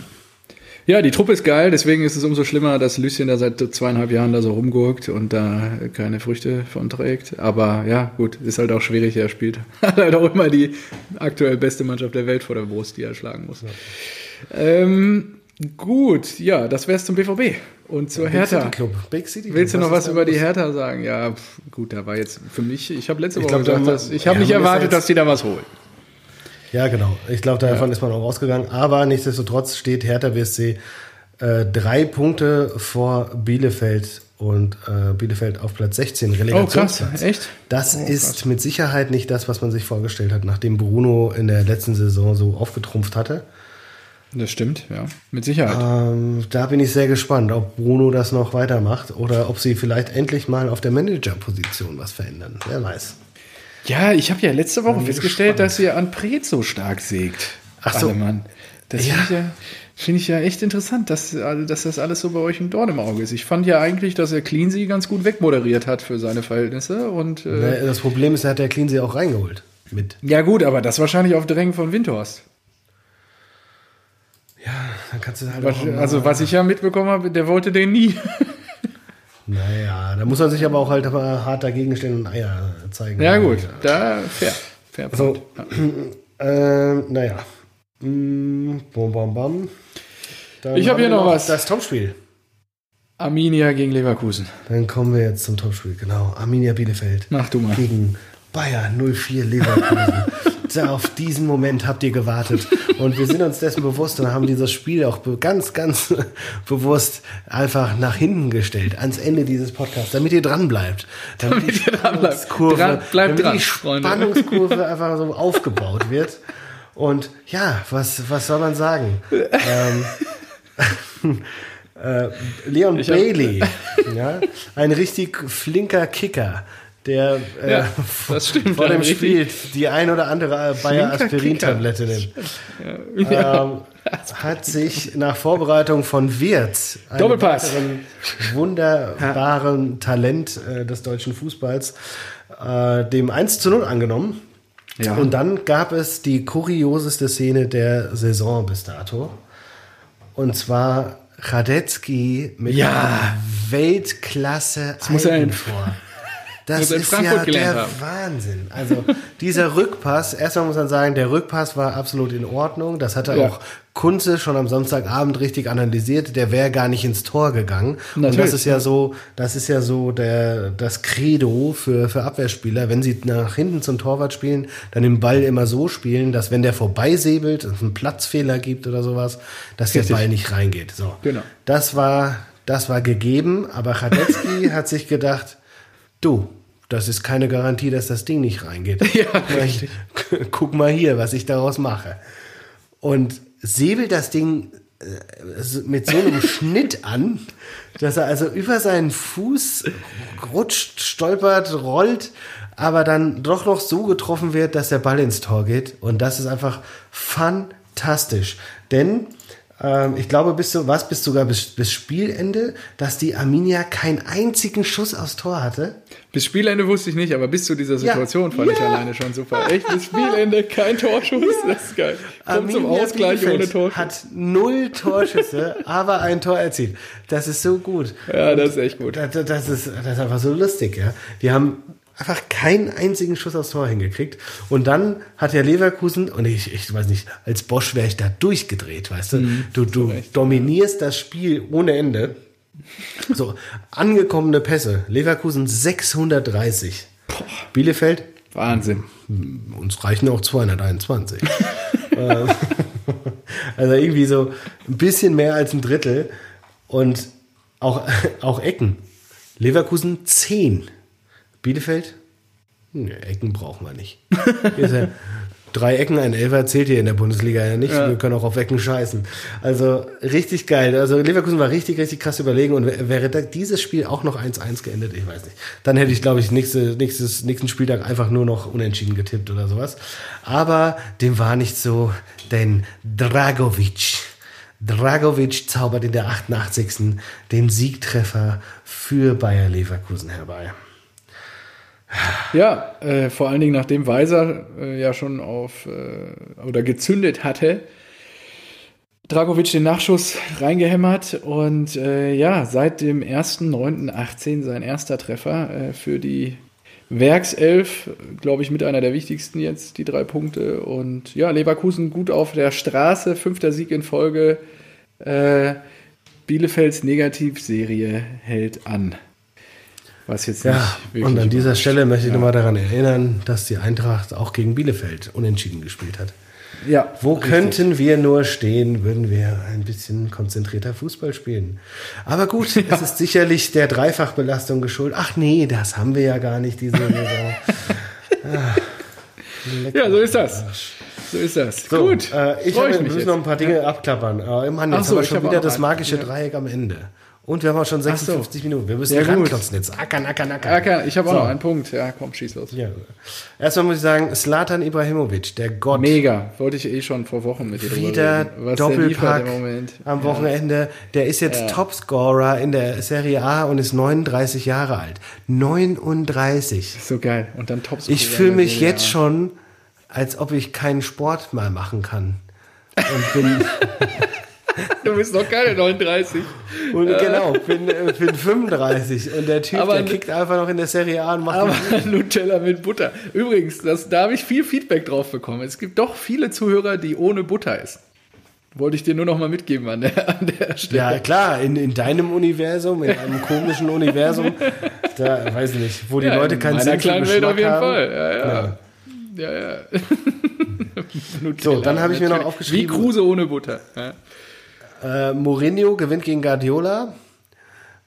Ja, die Truppe ist geil, deswegen ist es umso schlimmer, dass Lucien da seit zweieinhalb Jahren da so rumgurkt und da keine Früchte von trägt. Aber ja, gut, ist halt auch schwierig. Er spielt hat halt auch immer die aktuell beste Mannschaft der Welt vor der Brust, die er schlagen muss. Ja. Ähm, gut, ja, das wär's zum BVB. Und zur Big Hertha. City Club. Big City Club. Willst du noch was, über die Hertha sagen? Ja, pf, gut, da war jetzt für mich, ich habe letzte Woche ich glaub, gesagt, dass, ich habe ja, nicht erwartet, dass die da was holen. Ja, genau. Ich glaube, davon ja. ist man auch rausgegangen. Aber nichtsdestotrotz steht Hertha BSC äh, drei Punkte vor Bielefeld und äh, Bielefeld auf Platz 16 Relegationsplatz. Oh, krass. Echt? Das oh, ist krass. mit Sicherheit nicht das, was man sich vorgestellt hat, nachdem Bruno in der letzten Saison so aufgetrumpft hatte. Das stimmt, ja, mit Sicherheit. Ähm, da bin ich sehr gespannt, ob Bruno das noch weitermacht oder ob sie vielleicht endlich mal auf der Managerposition was verändern. Wer weiß. Ja, ich habe ja letzte Woche festgestellt, dass ihr an Pret so stark sägt. Ach so. Mann. Das ja. finde ich, ja, find ich ja echt interessant, dass, also, dass das alles so bei euch im Dorn im Auge ist. Ich fand ja eigentlich, dass er Cleansey ganz gut wegmoderiert hat für seine Verhältnisse. Und, äh, das Problem ist, er hat der Cleansey auch reingeholt. Mit. Ja, gut, aber das wahrscheinlich auf Drängen von Windhorst. Ja, dann kannst du halt was, Also, was ich ja mitbekommen habe, der wollte den nie. Naja, da muss man sich aber auch halt hart dagegen stellen und Eier zeigen. Ja, gut, da fair. fair so, ja. äh, naja. Mm, bom, bom, bom. Dann ich habe hier noch was. Das Topspiel. Arminia gegen Leverkusen. Dann kommen wir jetzt zum Topspiel, genau. Arminia Bielefeld. Mach du mal. Gegen Bayern 04 Leverkusen. auf diesen Moment habt ihr gewartet. Und wir sind uns dessen bewusst und haben dieses Spiel auch ganz, ganz bewusst einfach nach hinten gestellt, ans Ende dieses Podcasts, damit ihr dran bleibt. Damit, damit ihr dran bleibt. Dran, bleibt damit dran, die Spannungskurve einfach so aufgebaut wird. Und ja, was, was soll man sagen? ähm, äh, Leon ich Bailey, ja, ein richtig flinker Kicker der äh, ja, stimmt, vor dem Spiel die ein oder andere Bayer Aspirin-Tablette nimmt. Ja. Ähm, hat sich nach Vorbereitung von Wirtz, einem wunderbaren Talent äh, des deutschen Fußballs, äh, dem 1 zu 0 angenommen. Ja. Und dann gab es die kurioseste Szene der Saison bis dato. Und zwar Radetzky mit ja. Weltklasse das muss er vor. Das ist ja der haben. Wahnsinn. Also dieser Rückpass, erstmal muss man sagen, der Rückpass war absolut in Ordnung. Das hatte ja. auch Kunze schon am Samstagabend richtig analysiert. Der wäre gar nicht ins Tor gegangen. Natürlich. Und das ist ja so, das ist ja so der, das Credo für, für Abwehrspieler. Wenn sie nach hinten zum Torwart spielen, dann den Ball immer so spielen, dass wenn der vorbeisäbelt, es einen Platzfehler gibt oder sowas, dass richtig. der Ball nicht reingeht. So. Genau. Das war, das war gegeben, aber Radetzky hat sich gedacht, Du, das ist keine Garantie, dass das Ding nicht reingeht. Ja, richtig. Guck mal hier, was ich daraus mache. Und säbelt das Ding äh, mit so einem Schnitt an, dass er also über seinen Fuß rutscht, stolpert, rollt, aber dann doch noch so getroffen wird, dass der Ball ins Tor geht. Und das ist einfach fantastisch. Denn ich glaube, bis zu, was bis sogar bis, bis Spielende, dass die Arminia keinen einzigen Schuss aufs Tor hatte. Bis Spielende wusste ich nicht, aber bis zu dieser Situation ja. fand ja. ich alleine schon super. Echt, bis Spielende kein Torschuss, ja. das ist geil. Kommt zum Ausgleich Bielefeld ohne Torschuss. Hat null Torschüsse, aber ein Tor erzielt. Das ist so gut. Ja, das ist echt gut. Das, das, ist, das ist einfach so lustig, ja. Die haben einfach keinen einzigen Schuss aufs Tor hingekriegt. Und dann hat der Leverkusen, und ich, ich weiß nicht, als Bosch wäre ich da durchgedreht, weißt du? Mhm, du du dominierst das Spiel ohne Ende. So, angekommene Pässe. Leverkusen 630. Boah. Bielefeld. Wahnsinn. Uns reichen auch 221. Ähm, also irgendwie so ein bisschen mehr als ein Drittel. Und auch, auch Ecken. Leverkusen 10. Bielefeld? Nee, Ecken brauchen wir nicht. ja, drei Ecken, ein Elfer zählt hier in der Bundesliga ja nicht. Ja. Wir können auch auf Ecken scheißen. Also richtig geil. Also Leverkusen war richtig, richtig krass überlegen und wäre dieses Spiel auch noch 1-1 geendet, ich weiß nicht. Dann hätte ich, glaube ich, nächste, nächstes, nächsten Spieltag einfach nur noch unentschieden getippt oder sowas. Aber dem war nicht so, denn Dragovic, Dragovic zaubert in der 88. den Siegtreffer für Bayer Leverkusen herbei. Ja, äh, vor allen Dingen nachdem Weiser äh, ja schon auf äh, oder gezündet hatte, Dragovic den Nachschuss reingehämmert und äh, ja, seit dem 1.9.18 sein erster Treffer äh, für die Werkself, glaube ich, mit einer der wichtigsten jetzt, die drei Punkte. Und ja, Leverkusen gut auf der Straße, fünfter Sieg in Folge. Äh, Bielefelds Negativserie hält an. Was jetzt ja, und an dieser Stelle möchte ich ja. nochmal daran erinnern, dass die Eintracht auch gegen Bielefeld unentschieden gespielt hat. Ja, Wo richtig. könnten wir nur stehen, würden wir ein bisschen konzentrierter Fußball spielen. Aber gut, ja. es ist sicherlich der Dreifachbelastung geschuldet. Ach nee, das haben wir ja gar nicht, diese Saison. ah, ja, so ist das. So ist das. So, Gut. Äh, ich, habe, ich muss noch ein paar Dinge ja. abklappern. Äh, Mann, jetzt so, haben wir schon wieder das magische Dreieck am Ende. Und wir haben auch schon 56 so. Minuten. Wir müssen ja, ranklotzen jetzt. Ackern, ackern, ackern. ackern. Ich habe auch so. noch einen Punkt. Ja, komm, schieß los. Ja. Erstmal muss ich sagen, Slatan Ibrahimovic, der Gott. Mega. Wollte ich eh schon vor Wochen mit dir Wieder Was Doppelpack am Wochenende. Der ist jetzt ja. Topscorer in der Serie A und ist 39 Jahre alt. 39. So geil. Und dann Topscorer. Ich fühle mich jetzt schon, als ob ich keinen Sport mal machen kann. Und bin... Du bist noch keine 39. Und äh. genau, bin, äh, bin 35. Und der Typ, aber, der kickt einfach noch in der Serie A und macht. Aber Nutella mit Butter. Übrigens, das, da habe ich viel Feedback drauf bekommen. Es gibt doch viele Zuhörer, die ohne Butter essen. Wollte ich dir nur noch mal mitgeben an der, an der Stelle. Ja, klar, in, in deinem Universum, in einem komischen Universum, da weiß ich nicht, wo die ja, Leute keinen Sinn für Geschmack Welt auf jeden haben. Fall. Ja, ja. ja. ja, ja. so, dann habe ich mir noch aufgeschrieben. Wie Kruse ohne Butter. Ja. Äh, Mourinho gewinnt gegen Guardiola.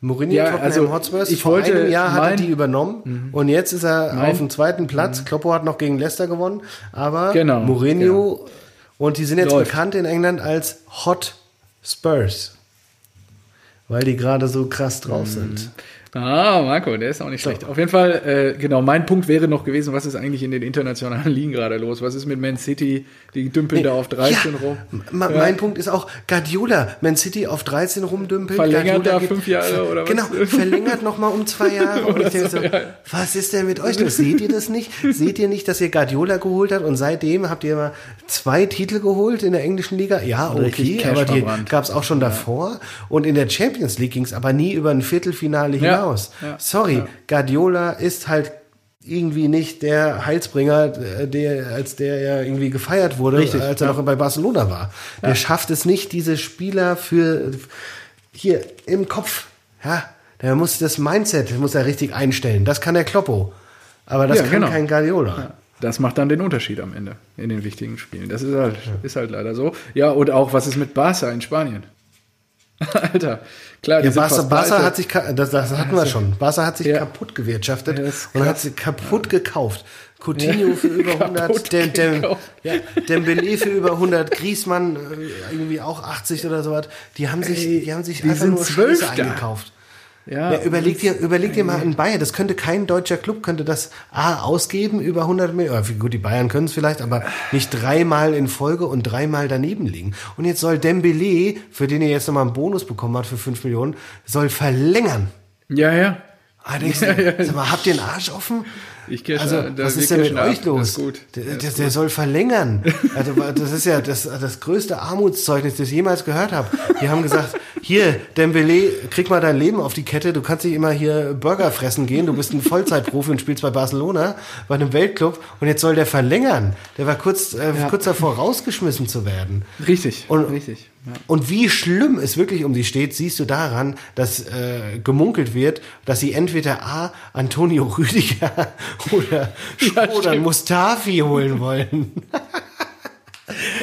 Mourinho ja, Tottenham also Hotspurs. Ich Vor wollte einem Jahr hat er die übernommen mhm. und jetzt ist er mein, auf dem zweiten Platz. Mhm. Kloppo hat noch gegen Leicester gewonnen, aber genau, Mourinho genau. und die sind jetzt Läuft. bekannt in England als Hot Spurs, weil die gerade so krass drauf mhm. sind. Ah, Marco, der ist auch nicht schlecht. Auf jeden Fall, äh, genau, mein Punkt wäre noch gewesen, was ist eigentlich in den internationalen Ligen gerade los? Was ist mit Man City? Die dümpeln nee, da auf 13 ja, rum. Ja. Mein Punkt ist auch Guardiola, Man City auf 13 rumdümpelt. Verlängert Guardiola da fünf Jahre oder was? Genau, verlängert nochmal um zwei Jahre. Und ich denke so, was ist denn mit euch? Seht ihr das nicht? Seht ihr nicht, dass ihr Guardiola geholt habt und seitdem habt ihr mal zwei Titel geholt in der englischen Liga? Ja, okay, aber die gab es auch schon davor. Und in der Champions League ging es aber nie über ein Viertelfinale hinaus hinaus. Ja, Sorry, ja. Guardiola ist halt irgendwie nicht der Heilsbringer, der, als der er irgendwie gefeiert wurde, Richtig, als er ja. noch bei Barcelona war. Der schafft es nicht, diese Spieler für hier im Kopf, ja, der muss das Mindset, muss er richtig einstellen. Das kann der Kloppo. Aber das kann genau. kein Guardiola. Das macht dann den Unterschied am Ende in den wichtigen Spielen. Das ist halt, ist halt leider so. Ja, und auch, was ist mit Barca in Spanien? Alter, klar. Ja, Barca, Barca hat sich, das, das hatten wir schon. Barca hat sich ja. kaputt gewirtschaftet ja, und hat sich kaputt gekauft. Coutinho für über 100, Dem, Dem, ja, Dembele für über 100, Griezmann äh, irgendwie auch 80 oder sowas. Die haben sich, die haben sich die einfach nur Scheiße eingekauft. Ja, ja, überleg dir, überleg dir mal in Bayern, das könnte kein deutscher Club, könnte das A ausgeben über 100 Millionen. Gut, die Bayern können es vielleicht, aber nicht dreimal in Folge und dreimal daneben liegen. Und jetzt soll Dembele, für den ihr jetzt nochmal einen Bonus bekommen habt für 5 Millionen, soll verlängern. Ja, ja. Ah, denkst du, ja, ja. Sag mal, habt ihr einen Arsch offen? Ich cash, also, was ist denn mit euch los? Gut. Der, der, der soll verlängern. Also, das ist ja das, das größte Armutszeugnis, das ich jemals gehört habe. Die haben gesagt, hier, Dembele, krieg mal dein Leben auf die Kette. Du kannst nicht immer hier Burger fressen gehen. Du bist ein Vollzeitprofi und spielst bei Barcelona, bei einem Weltclub. Und jetzt soll der verlängern. Der war kurz, äh, ja. kurz davor rausgeschmissen zu werden. Richtig, und, richtig. Ja. Und wie schlimm es wirklich um sie steht, siehst du daran, dass äh, gemunkelt wird, dass sie entweder A. Antonio Rüdiger oder, oder Mustafi holen wollen.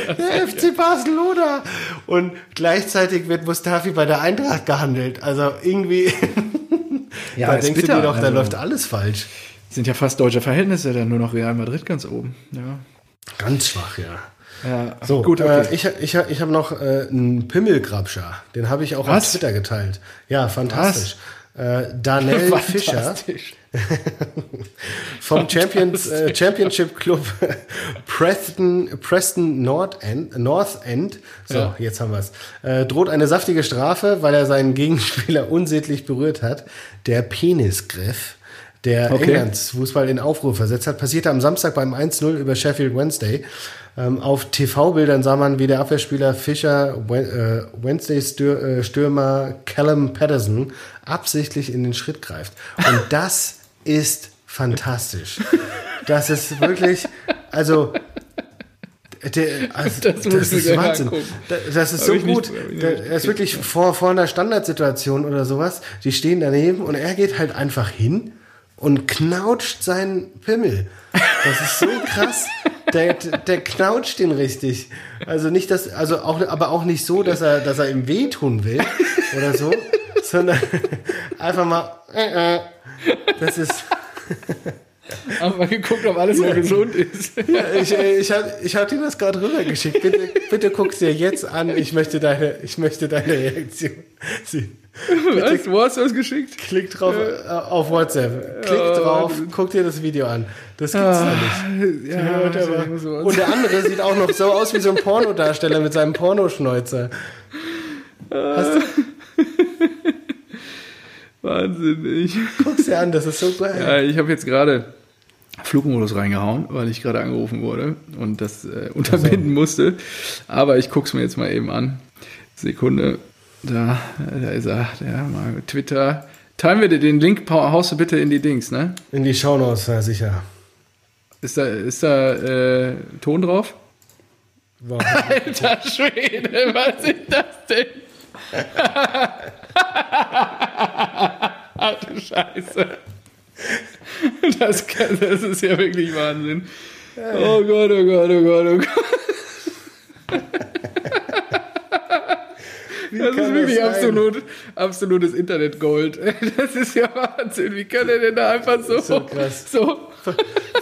der FC Barcelona. Und gleichzeitig wird Mustafi bei der Eintracht gehandelt. Also irgendwie, ja, da denkst bitter. du dir doch, da also, läuft alles falsch. Sind ja fast deutsche Verhältnisse, dann nur noch Real Madrid ganz oben. Ja. Ganz schwach, ja. Ja, so, gut, okay. äh, ich, ich, ich habe noch äh, einen Pimmelgrabscher. Den habe ich auch Was? auf Twitter geteilt. Ja, fantastisch. Äh, Fischer vom Champions, äh, Championship Club Preston, Preston North End, North End. So, ja. jetzt haben wir es, äh, droht eine saftige Strafe, weil er seinen Gegenspieler unsäglich berührt hat. Der Penisgriff der okay. Englands Fußball in Aufruhr versetzt hat. Passierte am Samstag beim 1-0 über Sheffield Wednesday. Ähm, auf TV-Bildern sah man, wie der Abwehrspieler Fischer äh, Wednesday-Stürmer äh, Callum Patterson absichtlich in den Schritt greift. Und das ist fantastisch. Das ist wirklich, also der, also, das, das ist Wahnsinn. Das ist so gut. Nicht, er ist wirklich vor, vor einer Standardsituation oder sowas. Die stehen daneben und er geht halt einfach hin und knautscht seinen Pimmel. Das ist so krass. Der, der knautscht ihn richtig. Also nicht das, also auch, aber auch nicht so, dass er, dass er ihm wehtun will oder so, sondern einfach mal. Äh, äh. Das ist. Haben wir geguckt, ob alles noch gesund ist. Ja, ich ich habe ich hab dir das gerade rübergeschickt. Bitte, bitte guck es dir jetzt an. Ich möchte deine, ich möchte deine Reaktion sehen. Was? Wo hast du das geschickt? Klick drauf äh, auf WhatsApp. Klick oh, drauf, guck dir das Video an. Das gibt's ah, da nicht. Ja, und der andere sieht auch noch so aus wie so ein Pornodarsteller mit seinem Pornoschnäuzer. Hast du? Wahnsinnig. Guck's dir an, das ist so geil. Ja, ich habe jetzt gerade Flugmodus reingehauen, weil ich gerade angerufen wurde und das äh, unterbinden also. musste. Aber ich guck's mir jetzt mal eben an. Sekunde. Da, da ist er. Der mal Twitter. Teilen wir dir den Link, haust du bitte in die Dings, ne? In die Shownotes, ja sicher. Ist da, ist da äh, Ton drauf? Wow. Alter Schwede, was ist das denn? Ach du Scheiße. Das, kann, das ist ja wirklich Wahnsinn. Oh Gott, oh Gott, oh Gott, oh Gott. Das ist wirklich das absolut, absolutes Internetgold. Das ist ja Wahnsinn. Wie kann er denn da einfach so. So krass. So.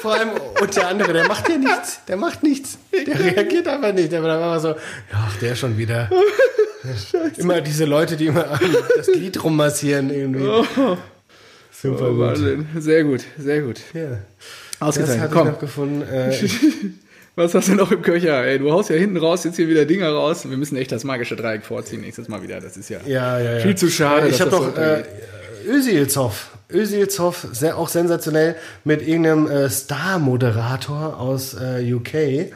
Vor allem, und der andere, der macht ja nichts. Der macht nichts. Der reagiert einfach nicht. Der war einfach so, ach, der schon wieder. Scheiße. Immer diese Leute, die immer das Glied rummassieren irgendwie. Oh. Super oh, Wahnsinn. Sehr gut, sehr gut. Ja. Ausgezeichnet. Das Komm. ich noch gefunden. Äh, Was hast du noch im Köcher? Ey, du haust ja hinten raus, jetzt hier wieder Dinger raus. Wir müssen echt das magische Dreieck vorziehen nächstes Mal wieder. Das ist ja, ja, ja, ja. viel zu schade. Ich habe noch äh, Özilzov. Özilzov, sehr auch sensationell, mit irgendeinem äh, Star-Moderator aus äh, UK.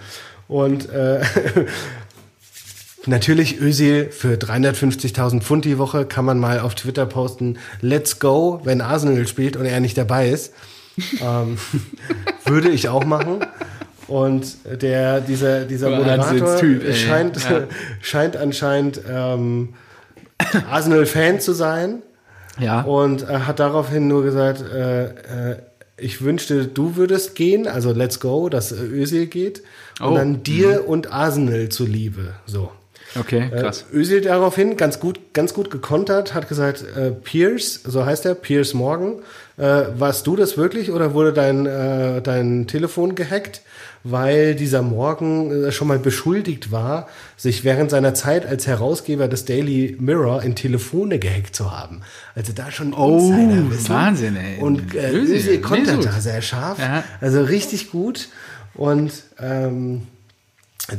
Und äh, Natürlich Özil für 350.000 Pfund die Woche kann man mal auf Twitter posten, let's go, wenn Arsenal spielt und er nicht dabei ist. ähm, würde ich auch machen. Und der, dieser, dieser Moderator scheint, ja. scheint anscheinend ähm, Arsenal-Fan zu sein. Ja. Und äh, hat daraufhin nur gesagt, äh, äh, ich wünschte, du würdest gehen, also let's go, dass Özil geht. Und oh. dann dir mhm. und Arsenal zuliebe. So. Okay, äh, krass. Äh, Özil daraufhin ganz gut, ganz gut gekontert, hat gesagt, äh, Pierce, so heißt er, Pierce Morgan, äh, warst du das wirklich oder wurde dein, äh, dein Telefon gehackt? Weil dieser Morgan äh, schon mal beschuldigt war, sich während seiner Zeit als Herausgeber des Daily Mirror in Telefone gehackt zu haben. Also da schon oh. Wahnsinn, ey. Und äh, Özil kontert da sehr scharf. Ja. Also richtig gut. Und ähm,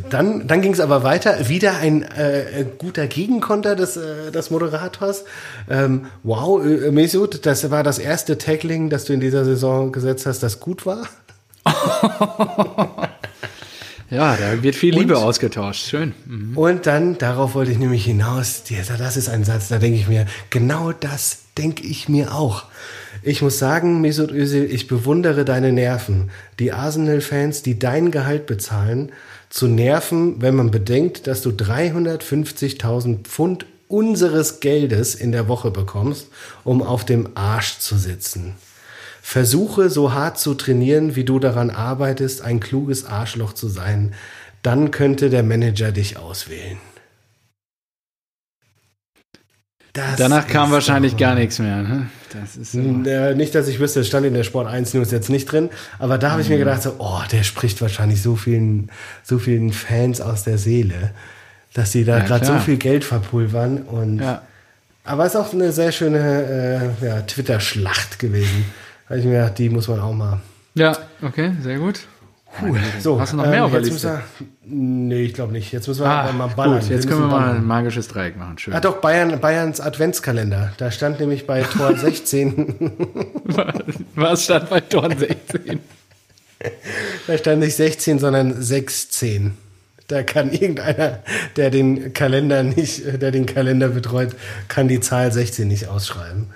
dann, dann ging es aber weiter. Wieder ein äh, guter Gegenkonter des, äh, des Moderators. Ähm, wow, äh, Mesut, das war das erste Tackling, das du in dieser Saison gesetzt hast, das gut war. ja, da wird viel Liebe und, ausgetauscht. Schön. Mhm. Und dann, darauf wollte ich nämlich hinaus. Das ist ein Satz, da denke ich mir, genau das denke ich mir auch. Ich muss sagen, Mesut Özil, ich bewundere deine Nerven. Die Arsenal-Fans, die dein Gehalt bezahlen, zu nerven, wenn man bedenkt, dass du 350.000 Pfund unseres Geldes in der Woche bekommst, um auf dem Arsch zu sitzen. Versuche so hart zu trainieren, wie du daran arbeitest, ein kluges Arschloch zu sein. Dann könnte der Manager dich auswählen. Das Danach kam wahrscheinlich gar nichts mehr. Ne? Das ist so. Nicht, dass ich wüsste, es stand in der Sport 1 News jetzt nicht drin, aber da habe ich mir mhm. gedacht, so, oh, der spricht wahrscheinlich so vielen, so vielen Fans aus der Seele, dass sie da ja, gerade so viel Geld verpulvern. Und, ja. Aber es ist auch eine sehr schöne äh, ja, Twitter-Schlacht gewesen. Da ich mir gedacht, die muss man auch mal. Ja, okay, sehr gut. Puh, so, Hast du noch mehr ähm, auf der Liste? Wir, nee, ich glaube nicht. Jetzt müssen wir ah, mal ballern. Gut, jetzt wir können wir mal ein magisches Dreieck machen. Schön. Ah, doch, Bayern, Bayerns Adventskalender. Da stand nämlich bei Tor 16. Was stand bei Tor 16? da stand nicht 16, sondern 16. Da kann irgendeiner, der den Kalender nicht, der den Kalender betreut, kann die Zahl 16 nicht ausschreiben.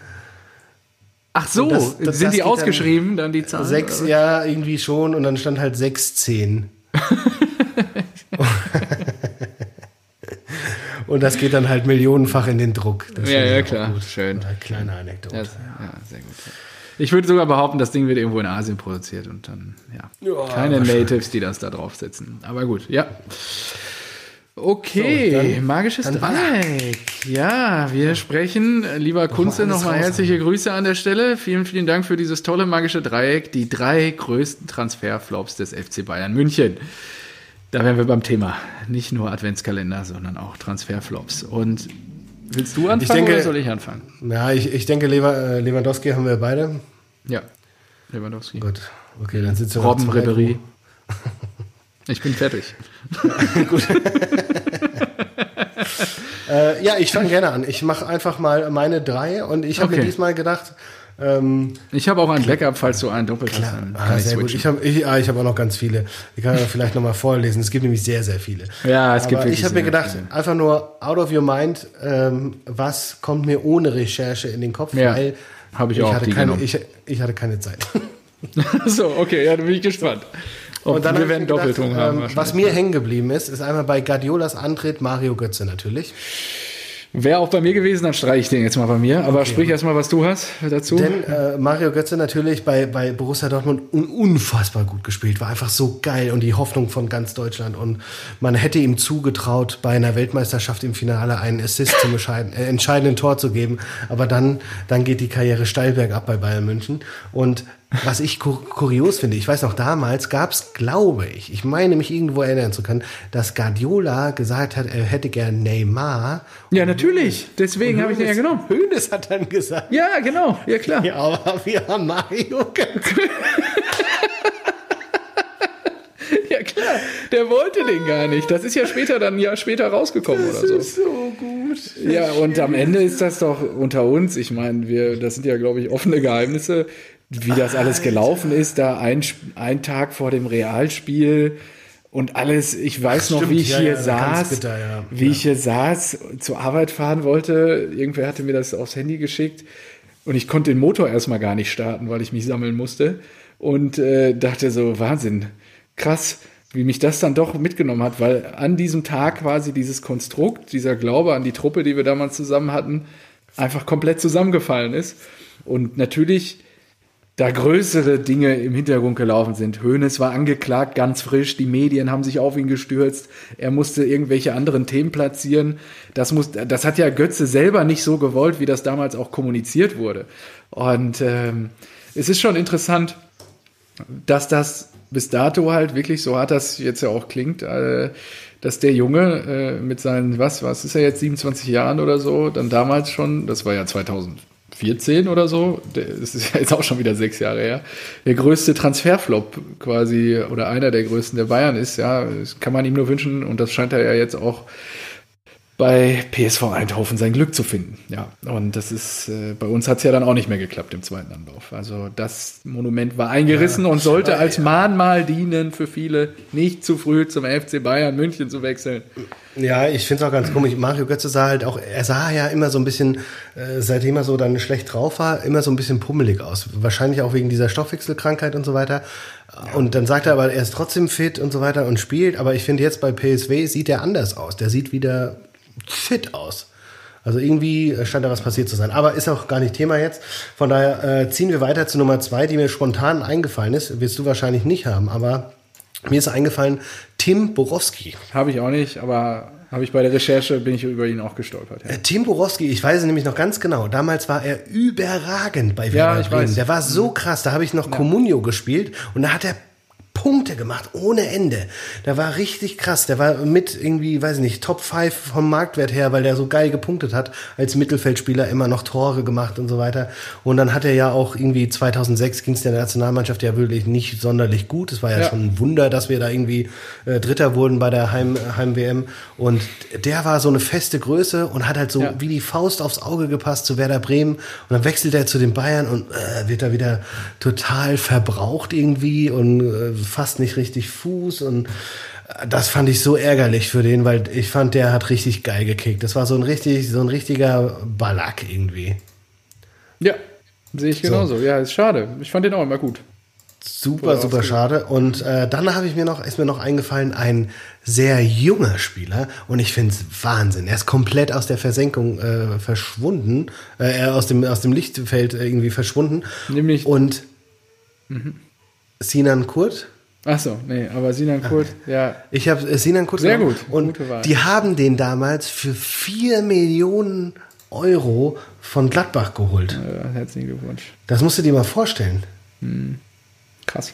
Ach so, das, das, sind das die ausgeschrieben, dann, dann, die Zahlen? Sechs, ja, irgendwie schon. Und dann stand halt 610. und das geht dann halt millionenfach in den Druck. Das ja, ja, klar. Gut. Schön. Eine kleine Anekdote. Ja, ja, sehr gut. Ich würde sogar behaupten, das Ding wird irgendwo in Asien produziert und dann, ja, ja keine Natives, die das da draufsetzen. Aber gut, ja. Okay, so, magisches Dreieck. Ja, wir sprechen, lieber Kunze, nochmal herzliche Grüße an der Stelle. Vielen, vielen Dank für dieses tolle magische Dreieck. Die drei größten Transferflops des FC Bayern München. Da wären wir beim Thema. Nicht nur Adventskalender, sondern auch Transferflops. Und willst du anfangen denke, oder soll ich anfangen? Ja, ich, ich denke, äh, Lewandowski haben wir beide. Ja, Lewandowski. Gut, okay, dann sitzt du Robben, Ribery. Ich bin fertig. Gut. äh, ja, ich fange gerne an. Ich mache einfach mal meine drei und ich habe okay. mir diesmal gedacht. Ähm, ich habe auch ein Backup, falls du einen doppelt hast. Ah, sehr gut. Ich habe ich, ah, ich hab auch noch ganz viele. Ich kann ja vielleicht nochmal vorlesen. Es gibt nämlich sehr, sehr viele. Ja, es Aber gibt Ich habe mir gedacht, viele. einfach nur out of your mind, ähm, was kommt mir ohne Recherche in den Kopf? Ja, habe ich, ich auch. Hatte keine, ich, ich hatte keine Zeit. so, okay, ja, da bin ich gespannt. Und dann wir werden Doppeltung haben. Ähm, was mir hängen geblieben ist, ist einmal bei Guardiolas Antritt Mario Götze natürlich. Wäre auch bei mir gewesen, dann streiche ich den jetzt mal bei mir. Aber okay. sprich erstmal, was du hast dazu. Denn äh, Mario Götze natürlich bei, bei Borussia Dortmund un unfassbar gut gespielt, war einfach so geil und die Hoffnung von ganz Deutschland. Und man hätte ihm zugetraut, bei einer Weltmeisterschaft im Finale einen Assist zum äh, entscheidenden Tor zu geben. Aber dann, dann geht die Karriere steil bergab bei Bayern München. Und was ich kur kurios finde, ich weiß noch, damals gab es, glaube ich, ich meine mich irgendwo erinnern zu können, dass Guardiola gesagt hat, er hätte gern Neymar. Ja, natürlich. Deswegen habe ich den ja genommen. Hönes hat dann gesagt. Ja, genau. Ja, klar. Ja, aber wir haben Mario Ja, klar. Der wollte den gar nicht. Das ist ja später dann ein Jahr später rausgekommen das oder so. Das ist so gut. Ja, und am Ende ist das doch unter uns. Ich meine, wir, das sind ja, glaube ich, offene Geheimnisse wie das alles gelaufen ist, da ein, ein Tag vor dem Realspiel und alles, ich weiß Ach, noch, stimmt, wie ich ja, hier ja, saß, bitter, ja. wie ich hier saß, zur Arbeit fahren wollte. Irgendwer hatte mir das aufs Handy geschickt und ich konnte den Motor erstmal gar nicht starten, weil ich mich sammeln musste und äh, dachte so, Wahnsinn, krass, wie mich das dann doch mitgenommen hat, weil an diesem Tag quasi dieses Konstrukt, dieser Glaube an die Truppe, die wir damals zusammen hatten, einfach komplett zusammengefallen ist. Und natürlich da größere Dinge im Hintergrund gelaufen sind. Hoeneß war angeklagt, ganz frisch. Die Medien haben sich auf ihn gestürzt. Er musste irgendwelche anderen Themen platzieren. Das, muss, das hat ja Götze selber nicht so gewollt, wie das damals auch kommuniziert wurde. Und ähm, es ist schon interessant, dass das bis dato halt wirklich, so hart das jetzt ja auch klingt, äh, dass der Junge äh, mit seinen, was, was ist er jetzt, 27 Jahren oder so, dann damals schon, das war ja 2000 14 oder so, das ist jetzt auch schon wieder sechs Jahre her, der größte Transferflop quasi oder einer der größten der Bayern ist, ja, das kann man ihm nur wünschen. Und das scheint er ja jetzt auch bei PSV Eindhoven sein Glück zu finden. Ja, und das ist, äh, bei uns hat es ja dann auch nicht mehr geklappt im zweiten Anlauf. Also das Monument war eingerissen ja, und sollte als Mahnmal dienen für viele, nicht zu früh zum FC Bayern München zu wechseln. Ja, ich finde es auch ganz komisch. Mario Götze sah halt auch, er sah ja immer so ein bisschen, äh, seitdem er so dann schlecht drauf war, immer so ein bisschen pummelig aus. Wahrscheinlich auch wegen dieser Stoffwechselkrankheit und so weiter. Und dann sagt er aber, er ist trotzdem fit und so weiter und spielt. Aber ich finde jetzt bei PSW sieht er anders aus. Der sieht wieder fit aus. Also irgendwie scheint da was passiert zu sein. Aber ist auch gar nicht Thema jetzt. Von daher äh, ziehen wir weiter zu Nummer zwei, die mir spontan eingefallen ist. Wirst du wahrscheinlich nicht haben, aber mir ist eingefallen, Tim Borowski. Habe ich auch nicht, aber habe ich bei der Recherche, bin ich über ihn auch gestolpert. Ja. Äh, Tim Borowski, ich weiß es nämlich noch ganz genau. Damals war er überragend bei Werder ja, Bremen. Weiß. Der war so krass. Da habe ich noch ja. Comunio gespielt und da hat er Punkte gemacht ohne Ende. Der war richtig krass. Der war mit irgendwie, weiß ich nicht, Top 5 vom Marktwert her, weil der so geil gepunktet hat. Als Mittelfeldspieler immer noch Tore gemacht und so weiter. Und dann hat er ja auch irgendwie 2006 ging es der Nationalmannschaft ja wirklich nicht sonderlich gut. Es war ja, ja, schon ein Wunder, dass wir da irgendwie äh, Dritter wurden bei der Heim, Heim-WM. Und der war so eine feste Größe und hat halt so ja. wie die Faust aufs Auge gepasst zu Werder Bremen. Und dann wechselt er zu den Bayern und äh, wird da wieder total verbraucht irgendwie und äh, fast nicht richtig Fuß und äh, das fand ich so ärgerlich für den, weil ich fand, der hat richtig geil gekickt. Das war so ein richtig, so ein richtiger Ballack irgendwie. Ja, sehe ich genauso. So. Ja, ist schade. Ich fand den auch immer gut. Super, super schade. Und äh, dann habe ich mir noch, ist mir noch eingefallen, ein sehr junger Spieler. Und ich finde es Wahnsinn. Er ist komplett aus der Versenkung äh, verschwunden, äh, aus dem aus dem Lichtfeld irgendwie verschwunden. Nämlich. Und mhm. Sinan Kurt. Ach so, nee, aber Sinan Kurt, Ach, ja. Ich habe äh, Sinan Kurt. Sehr gut. Und die haben den damals für vier Millionen Euro von Gladbach geholt. Ja, herzlichen Glückwunsch. Das musst du dir mal vorstellen. Hm. Krass.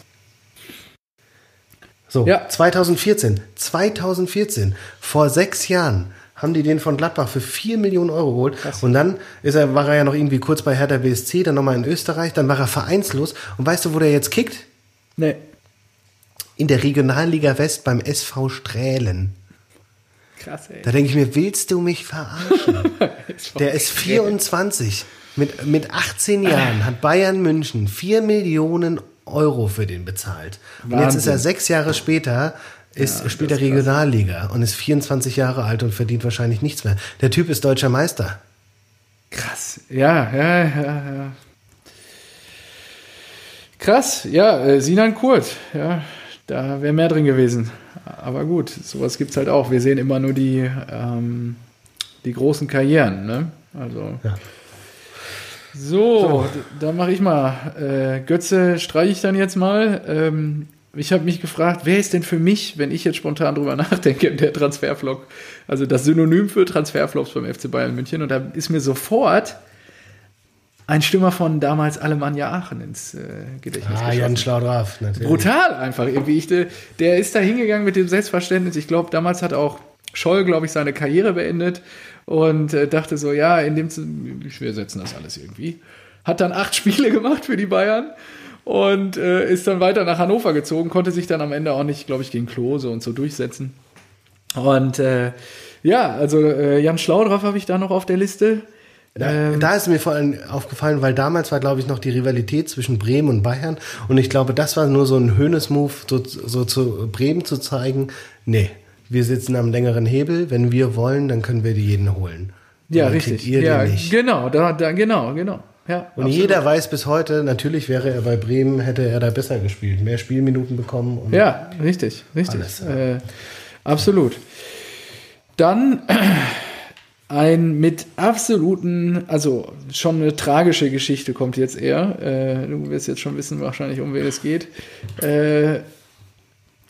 So, ja. 2014. 2014. Vor sechs Jahren haben die den von Gladbach für 4 Millionen Euro geholt. Krass. Und dann ist er, war er ja noch irgendwie kurz bei Hertha BSC, dann nochmal in Österreich, dann war er vereinslos. Und weißt du, wo der jetzt kickt? Nee. In der Regionalliga West beim SV Strählen. Krass, ey. Da denke ich mir, willst du mich verarschen? der ist 24. Mit, mit 18 Jahren hat Bayern München 4 Millionen Euro für den bezahlt. Und Wahnsinn. jetzt ist er sechs Jahre später ist, ja, spielt er Regionalliga und ist 24 Jahre alt und verdient wahrscheinlich nichts mehr. Der Typ ist deutscher Meister. Krass, ja, ja, ja, ja. Krass, ja, äh, Sinan Kurt, ja, da wäre mehr drin gewesen. Aber gut, sowas gibt es halt auch. Wir sehen immer nur die, ähm, die großen Karrieren, ne? Also. Ja. So, so. dann mache ich mal. Äh, Götze streiche ich dann jetzt mal. Ähm, ich habe mich gefragt, wer ist denn für mich, wenn ich jetzt spontan drüber nachdenke, der Transferflop, also das Synonym für Transferflops beim FC Bayern München. Und da ist mir sofort ein Stürmer von damals Alemannia Aachen ins äh, Gedächtnis Ah, Jan Schlaudraff, natürlich. Brutal einfach irgendwie. Ich, der ist da hingegangen mit dem Selbstverständnis. Ich glaube, damals hat auch Scholl, glaube ich, seine Karriere beendet und äh, dachte so, ja, in dem wir setzen das alles irgendwie. Hat dann acht Spiele gemacht für die Bayern und äh, ist dann weiter nach Hannover gezogen, konnte sich dann am Ende auch nicht, glaube ich, gegen Klose und so durchsetzen. Und äh, ja, also äh, Jan Schlaudraff habe ich da noch auf der Liste. Da, ähm, da, ist mir vor allem aufgefallen, weil damals war, glaube ich, noch die Rivalität zwischen Bremen und Bayern. Und ich glaube, das war nur so ein Höhnes-Move, so, so zu Bremen zu zeigen, nee, wir sitzen am längeren Hebel, wenn wir wollen, dann können wir die jeden holen. Ja, richtig. ja, genau, da, da, genau, genau. Ja, und absolut. jeder weiß bis heute, natürlich wäre er bei Bremen, hätte er da besser gespielt, mehr Spielminuten bekommen. ja, richtig, richtig. Alles, ja. Äh, absolut. Dann ein mit absoluten, also schon eine tragische Geschichte kommt jetzt eher. Äh, du wirst jetzt schon wissen wahrscheinlich, um wen es geht. Äh,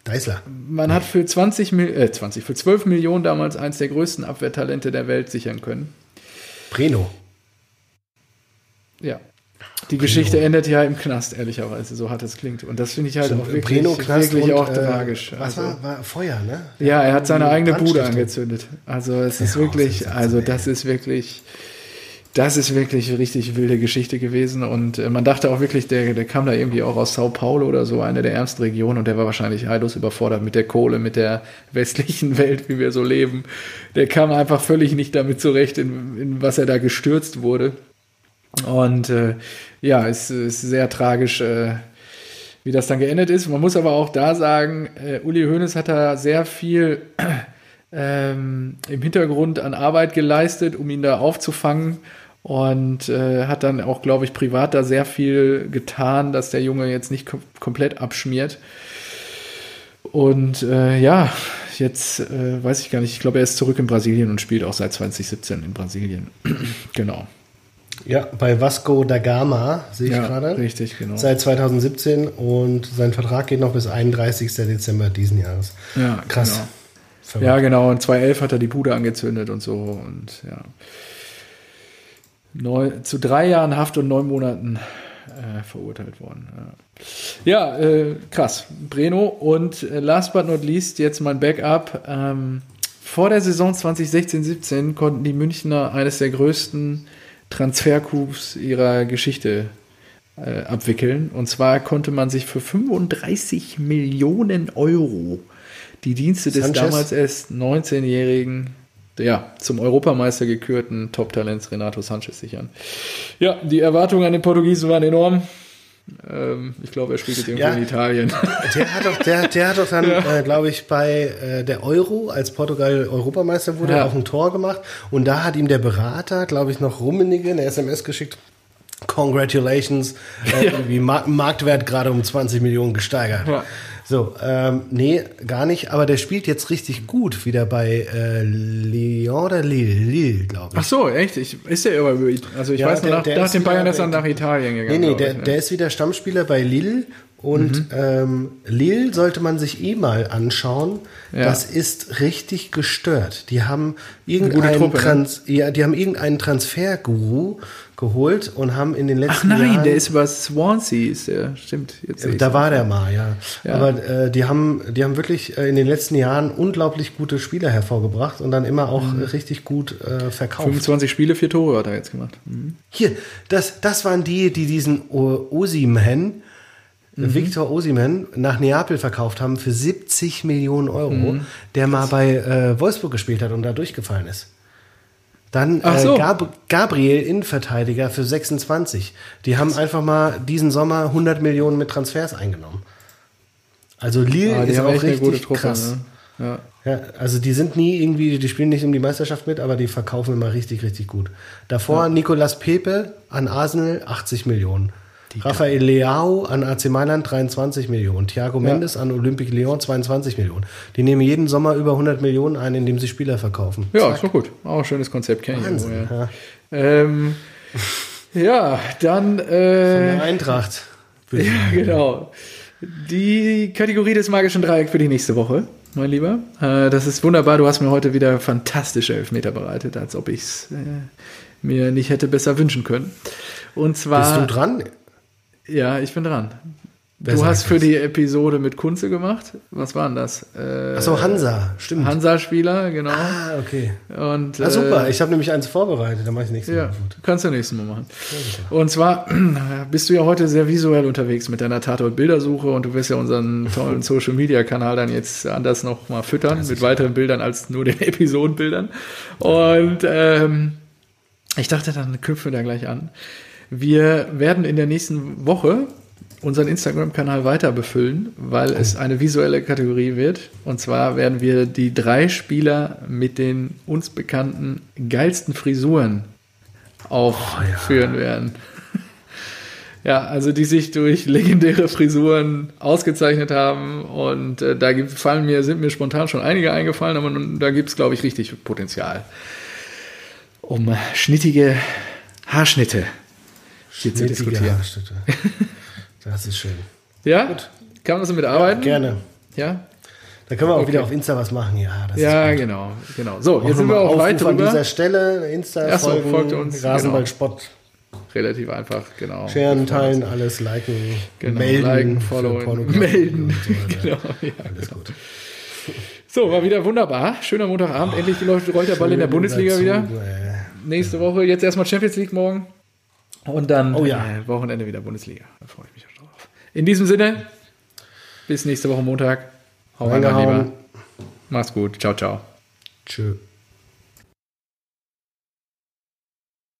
Deißler. Man hat für 20, äh, 20, für 12 Millionen damals eins der größten Abwehrtalente der Welt sichern können. Breno. Ja. Die Geschichte endet ja im Knast, ehrlicherweise, so hart es klingt. Und das finde ich halt so, auch wirklich, wirklich und, auch äh, tragisch. Was also, war, war Feuer, ne? Ja, er hat seine eigene Bude angezündet. Also es ist ja, wirklich, also das ist wirklich das ist wirklich eine richtig wilde Geschichte gewesen. Und äh, man dachte auch wirklich, der, der kam da irgendwie auch aus Sao Paulo oder so, eine der ärmsten Regionen. Und der war wahrscheinlich heillos überfordert mit der Kohle, mit der westlichen Welt, wie wir so leben. Der kam einfach völlig nicht damit zurecht, in, in was er da gestürzt wurde. Und äh, ja, es ist sehr tragisch, äh, wie das dann geendet ist. Man muss aber auch da sagen, äh, Uli Hoeneß hat da sehr viel ähm, im Hintergrund an Arbeit geleistet, um ihn da aufzufangen und äh, hat dann auch, glaube ich, privat da sehr viel getan, dass der Junge jetzt nicht kom komplett abschmiert. Und äh, ja, jetzt äh, weiß ich gar nicht, ich glaube, er ist zurück in Brasilien und spielt auch seit 2017 in Brasilien. genau. Ja, bei Vasco da Gama sehe ich ja, gerade. Richtig, genau. Seit 2017 und sein Vertrag geht noch bis 31. Dezember diesen Jahres. Ja, krass. Genau. Ja, genau. Und 2011 hat er die Bude angezündet und so und ja. Neun, zu drei Jahren Haft und neun Monaten äh, verurteilt worden. Ja, ja äh, krass. Breno und äh, last but not least jetzt mein Backup. Ähm, vor der Saison 2016-17 konnten die Münchner eines der größten Transfercoups ihrer Geschichte äh, abwickeln. Und zwar konnte man sich für 35 Millionen Euro die Dienste des Sanchez. damals erst 19-jährigen, ja, zum Europameister gekürten Top-Talents Renato Sanchez sichern. Ja, die Erwartungen an den Portugiesen waren enorm. Ähm, ich glaube, er spielt jetzt irgendwo ja, in Italien. Der hat doch, der, der hat doch dann, ja. äh, glaube ich, bei äh, der Euro, als Portugal Europameister wurde, ja. auch ein Tor gemacht. Und da hat ihm der Berater, glaube ich, noch Rummenigge eine SMS geschickt. Congratulations, äh, irgendwie Marktwert gerade um 20 Millionen gesteigert. So, ähm, nee, gar nicht. Aber der spielt jetzt richtig gut wieder bei äh, Lyon oder Lille, Lille glaube ich. Ach so, echt? Ich, ist der über, also ich ja, weiß nur, nach, nach dem Bayern ist er nach Italien gegangen. Nee, nee, der, ich, ne? der ist wieder Stammspieler bei Lille und mhm. ähm, Lille sollte man sich eh mal anschauen. Ja. Das ist richtig gestört. Die haben irgendeinen, Truppe, ne? Trans ne? ja, die haben irgendeinen Transferguru geholt und haben in den letzten Jahren. Ach nein, Jahren, der ist über Swansea, ist der, stimmt. Jetzt da war der mal, ja. ja. Aber äh, die haben, die haben wirklich äh, in den letzten Jahren unglaublich gute Spieler hervorgebracht und dann immer auch mhm. richtig gut äh, verkauft. 25 Spiele, vier Tore hat er jetzt gemacht. Mhm. Hier, das, das waren die, die diesen Osimhen, mhm. Victor Osimen nach Neapel verkauft haben für 70 Millionen Euro, mhm. der mal bei äh, Wolfsburg gespielt hat und da durchgefallen ist. Dann äh, so. Gab Gabriel, Innenverteidiger, für 26. Die haben einfach mal diesen Sommer 100 Millionen mit Transfers eingenommen. Also Lille ah, ist auch richtig Truppe, krass. Ne? Ja. ja. also die sind nie irgendwie, die spielen nicht um die Meisterschaft mit, aber die verkaufen immer richtig, richtig gut. Davor ja. Nicolas Pepe an Arsenal 80 Millionen. Rafael Leao an AC Mailand 23 Millionen. Thiago Mendes ja. an Olympique Lyon 22 Millionen. Die nehmen jeden Sommer über 100 Millionen ein, indem sie Spieler verkaufen. Ja, Zack. ist doch gut. Auch ein schönes Konzept, kenne ich irgendwo, ja. Ja. Ähm, ja, dann. Äh, Von der Eintracht. Ja, genau. Die Kategorie des magischen Dreiecks für die nächste Woche, mein Lieber. Äh, das ist wunderbar. Du hast mir heute wieder fantastische Elfmeter bereitet, als ob ich es äh, mir nicht hätte besser wünschen können. Und zwar. Bist du dran? Ja, ich bin dran. Wer du hast für das? die Episode mit Kunze gemacht. Was war denn das? Äh, Achso, Hansa, stimmt. Hansa-Spieler, genau. Ah, okay. Und, ah, super. Äh, ich habe nämlich eins vorbereitet. Dann mache ich nächstes ja, Mal. Gut. Kannst du nächstes Mal machen. Ja, und zwar bist du ja heute sehr visuell unterwegs mit deiner Tatort-Bildersuche und du wirst ja unseren tollen Social-Media-Kanal dann jetzt anders noch mal füttern mit weiteren Bildern als nur den Episodenbildern. Und ähm, ich dachte, dann knüpfen wir da gleich an. Wir werden in der nächsten Woche unseren Instagram-Kanal weiter befüllen, weil es oh. eine visuelle Kategorie wird. Und zwar werden wir die drei Spieler mit den uns bekannten geilsten Frisuren aufführen oh, ja. werden. ja, also die sich durch legendäre Frisuren ausgezeichnet haben. Und äh, da fallen mir, sind mir spontan schon einige eingefallen, aber da gibt es, glaube ich, richtig Potenzial. Um schnittige Haarschnitte hier zu diskutieren. Das ist schön. Ja? Gut. Kann man so mitarbeiten? Ja, gerne. Ja? Da können wir auch okay. wieder auf Insta was machen, ja. ja, genau, genau. So, jetzt sind wir auch weit drüber. an dieser Stelle, Insta folgen, folgt uns. Rasenballspott. Genau. Relativ einfach, genau. Scheren, teilen, alles, liken, genau, melden. Liken, followen, melden. So, genau, ja, alles gut. So, war wieder wunderbar. Schöner Montagabend. Oh, Endlich rollt der Ball in der Bundesliga dazu, wieder. Äh, Nächste Woche, jetzt erstmal Champions League morgen. Und dann oh ja. äh, Wochenende wieder Bundesliga. Da freue ich mich auch drauf. In diesem Sinne, bis nächste Woche Montag. Hau rein, mein Lieber. Mach's gut. Ciao, ciao. Tschö.